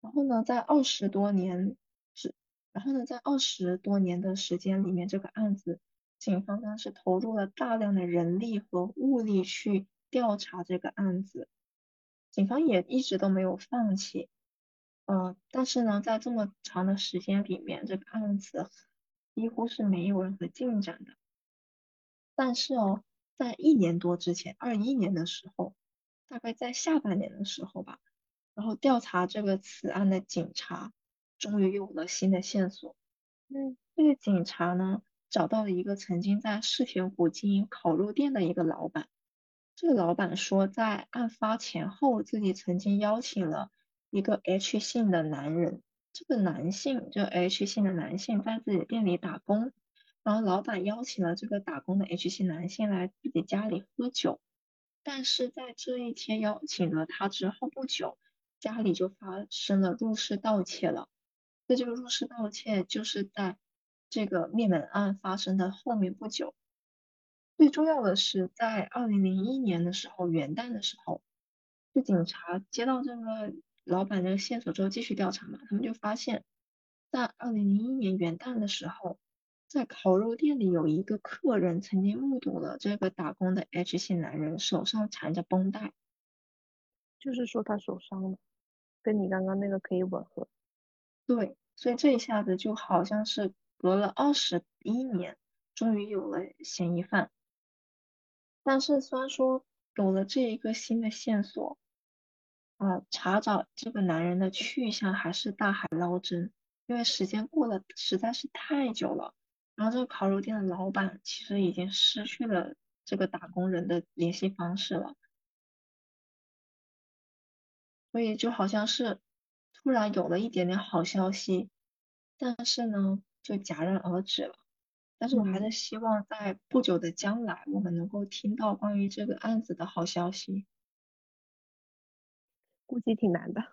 然后呢，在二十多年是，然后呢，在二十多年的时间里面，这个案子，警方呢是投入了大量的人力和物力去调查这个案子，警方也一直都没有放弃。呃，但是呢，在这么长的时间里面，这个案子几乎是没有任何进展的。但是哦，在一年多之前，二一年的时候，大概在下半年的时候吧。然后调查这个此案的警察终于有了新的线索。嗯这个警察呢，找到了一个曾经在世田谷经营烤肉店的一个老板。这个老板说，在案发前后，自己曾经邀请了一个 H 姓的男人。这个男性，就 H 姓的男性在自己店里打工，然后老板邀请了这个打工的 H 姓男性来自己家里喝酒。但是在这一天邀请了他之后不久，家里就发生了入室盗窃了。那这个入室盗窃就是在这个灭门案发生的后面不久。最重要的是，在二零零一年的时候，元旦的时候，就警察接到这个老板这个线索之后，继续调查嘛，他们就发现，在二零零一年元旦的时候，在烤肉店里有一个客人曾经目睹了这个打工的 H 姓男人手上缠着绷带。就是说他手伤了，跟你刚刚那个可以吻合。对，所以这一下子就好像是隔了二十一年，终于有了嫌疑犯。但是虽然说有了这一个新的线索，啊、查找这个男人的去向还是大海捞针，因为时间过得实在是太久了。然后这个烤肉店的老板其实已经失去了这个打工人的联系方式了，所以就好像是突然有了一点点好消息，但是呢，就戛然而止了。但是我还是嗯希望在不久的将来，我们能够听到关于这个案子的好消息，估计挺难的。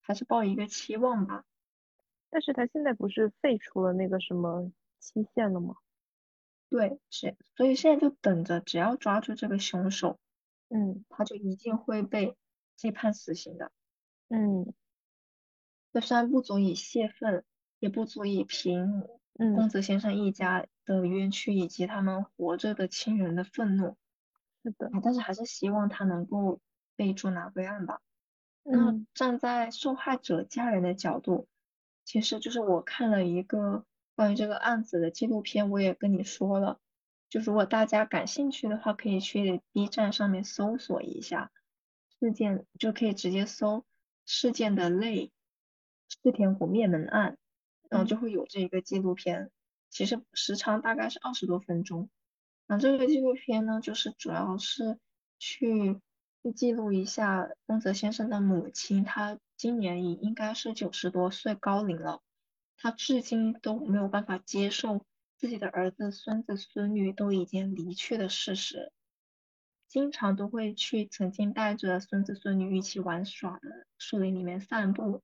还是抱一个期望吧。但是他现在不是废除了那个什么期限了吗？对，是，所以现在就等着，只要抓住这个凶手，嗯他就一定会被被判死刑的。嗯这虽然不足以泄愤，也不足以平嗯，宫泽先生一家的冤屈以及他们活着的亲人的愤怒，是的，啊但是还是希望他能够被捉拿归案吧。那嗯站在受害者家人的角度，其实就是我看了一个关于这个案子的纪录片，我也跟你说了，就如果大家感兴趣的话，可以去 B 站上面搜索一下事件，就可以直接搜事件的类赤田谷灭门案，然后就会有这个纪录片，其实时长大概是二十多分钟。然后这个纪录片呢，就是主要是去去记录一下宫泽先生的母亲，她今年已应该是九十多岁高龄了，他至今都没有办法接受自己的儿子、孙子、孙女都已经离去的事实，经常都会去曾经带着孙子孙女一起玩耍的树林里面散步，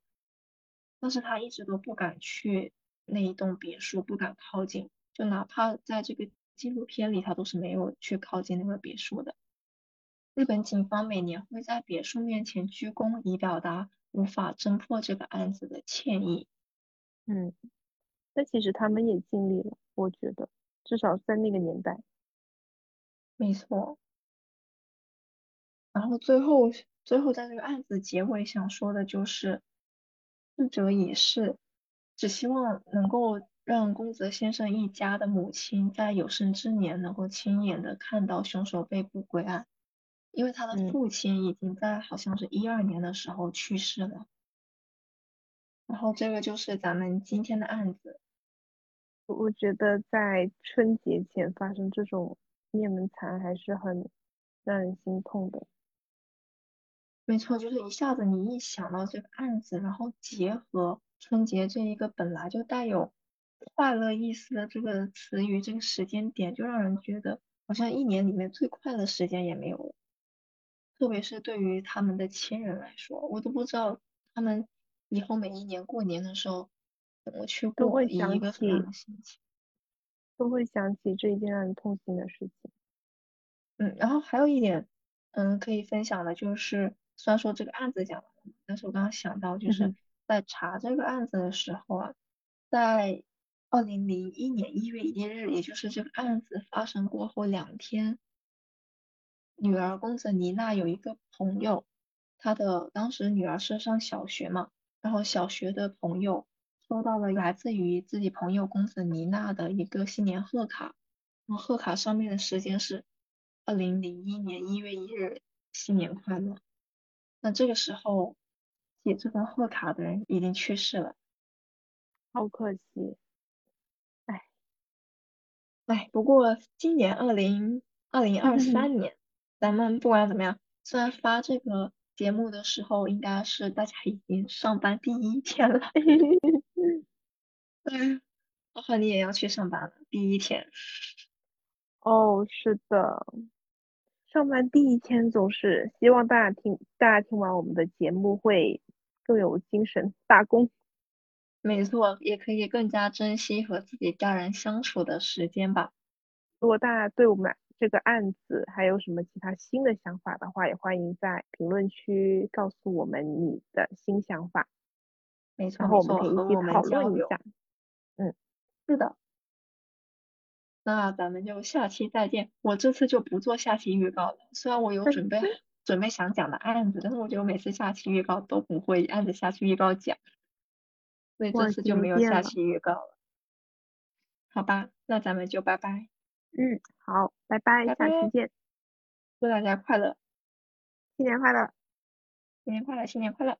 但是他一直都不敢去那一栋别墅，不敢靠近，就哪怕在这个。纪录片里，他都是没有去靠近那个别墅的。日本警方每年会在别墅面前鞠躬，以表达无法侦破这个案子的歉意。嗯，但其实他们也尽力了，我觉得，至少在那个年代。没错。然后最后，最后在这个案子结尾想说的就是，逝者已逝，只希望能够。让宫泽先生一家的母亲在有生之年能够亲眼的看到凶手被捕归案，因为他的父亲已经在好像是一二年的时候去世了。然后这个就是咱们今天的案子。我觉得在春节前发生这种灭门惨案还是很让人心痛的。没错，就是一下子你一想到这个案子，然后结合春节这一个本来就带有。快乐意思的这个词语，这个时间点就让人觉得好像一年里面最快的时间也没有了。特别是对于他们的亲人来说，我都不知道他们以后每一年过年的时候怎么去过，以一个什么样的心情，都会想起这一件让人痛心的事情。嗯，然后还有一点，嗯，可以分享的就是，虽然说这个案子讲完了，但是我刚刚想到，就是在查这个案子的时候啊，在二零零一年一月一日，也就是这个案子发生过后两天，女儿公子妮娜有一个朋友，她的当时女儿是上小学嘛，然后小学的朋友收到了来自于自己朋友公子妮娜的一个新年贺卡，然后贺卡上面的时间是二零零一年一月一日，新年快乐。那这个时候写这份贺卡的人已经去世了，好可惜。哎，不过今年二零二零二三年，咱们不管怎么样，虽然发这个节目的时候应该是大家已经上班第一天了，[LAUGHS] 对，浩浩你也要去上班了，第一天。哦，是的，上班第一天总是希望大家听，大家听完我们的节目会更有精神打工。没错，也可以更加珍惜和自己家人相处的时间吧。如果大家对我们这个案子还有什么其他新的想法的话，也欢迎在评论区告诉我们你的新想法。没错，然后我们可以一起讨论一下。嗯，是的。那咱们就下期再见。我这次就不做下期预告了，虽然我有准备 [LAUGHS] 准备想讲的案子，但是我觉得我每次下期预告都不会按着下期预告讲。所以这次就没有下期预告了，好吧，那咱们就拜拜。嗯，好，拜拜，下期见。祝大家快乐，新年快乐，新年快乐，新年快乐。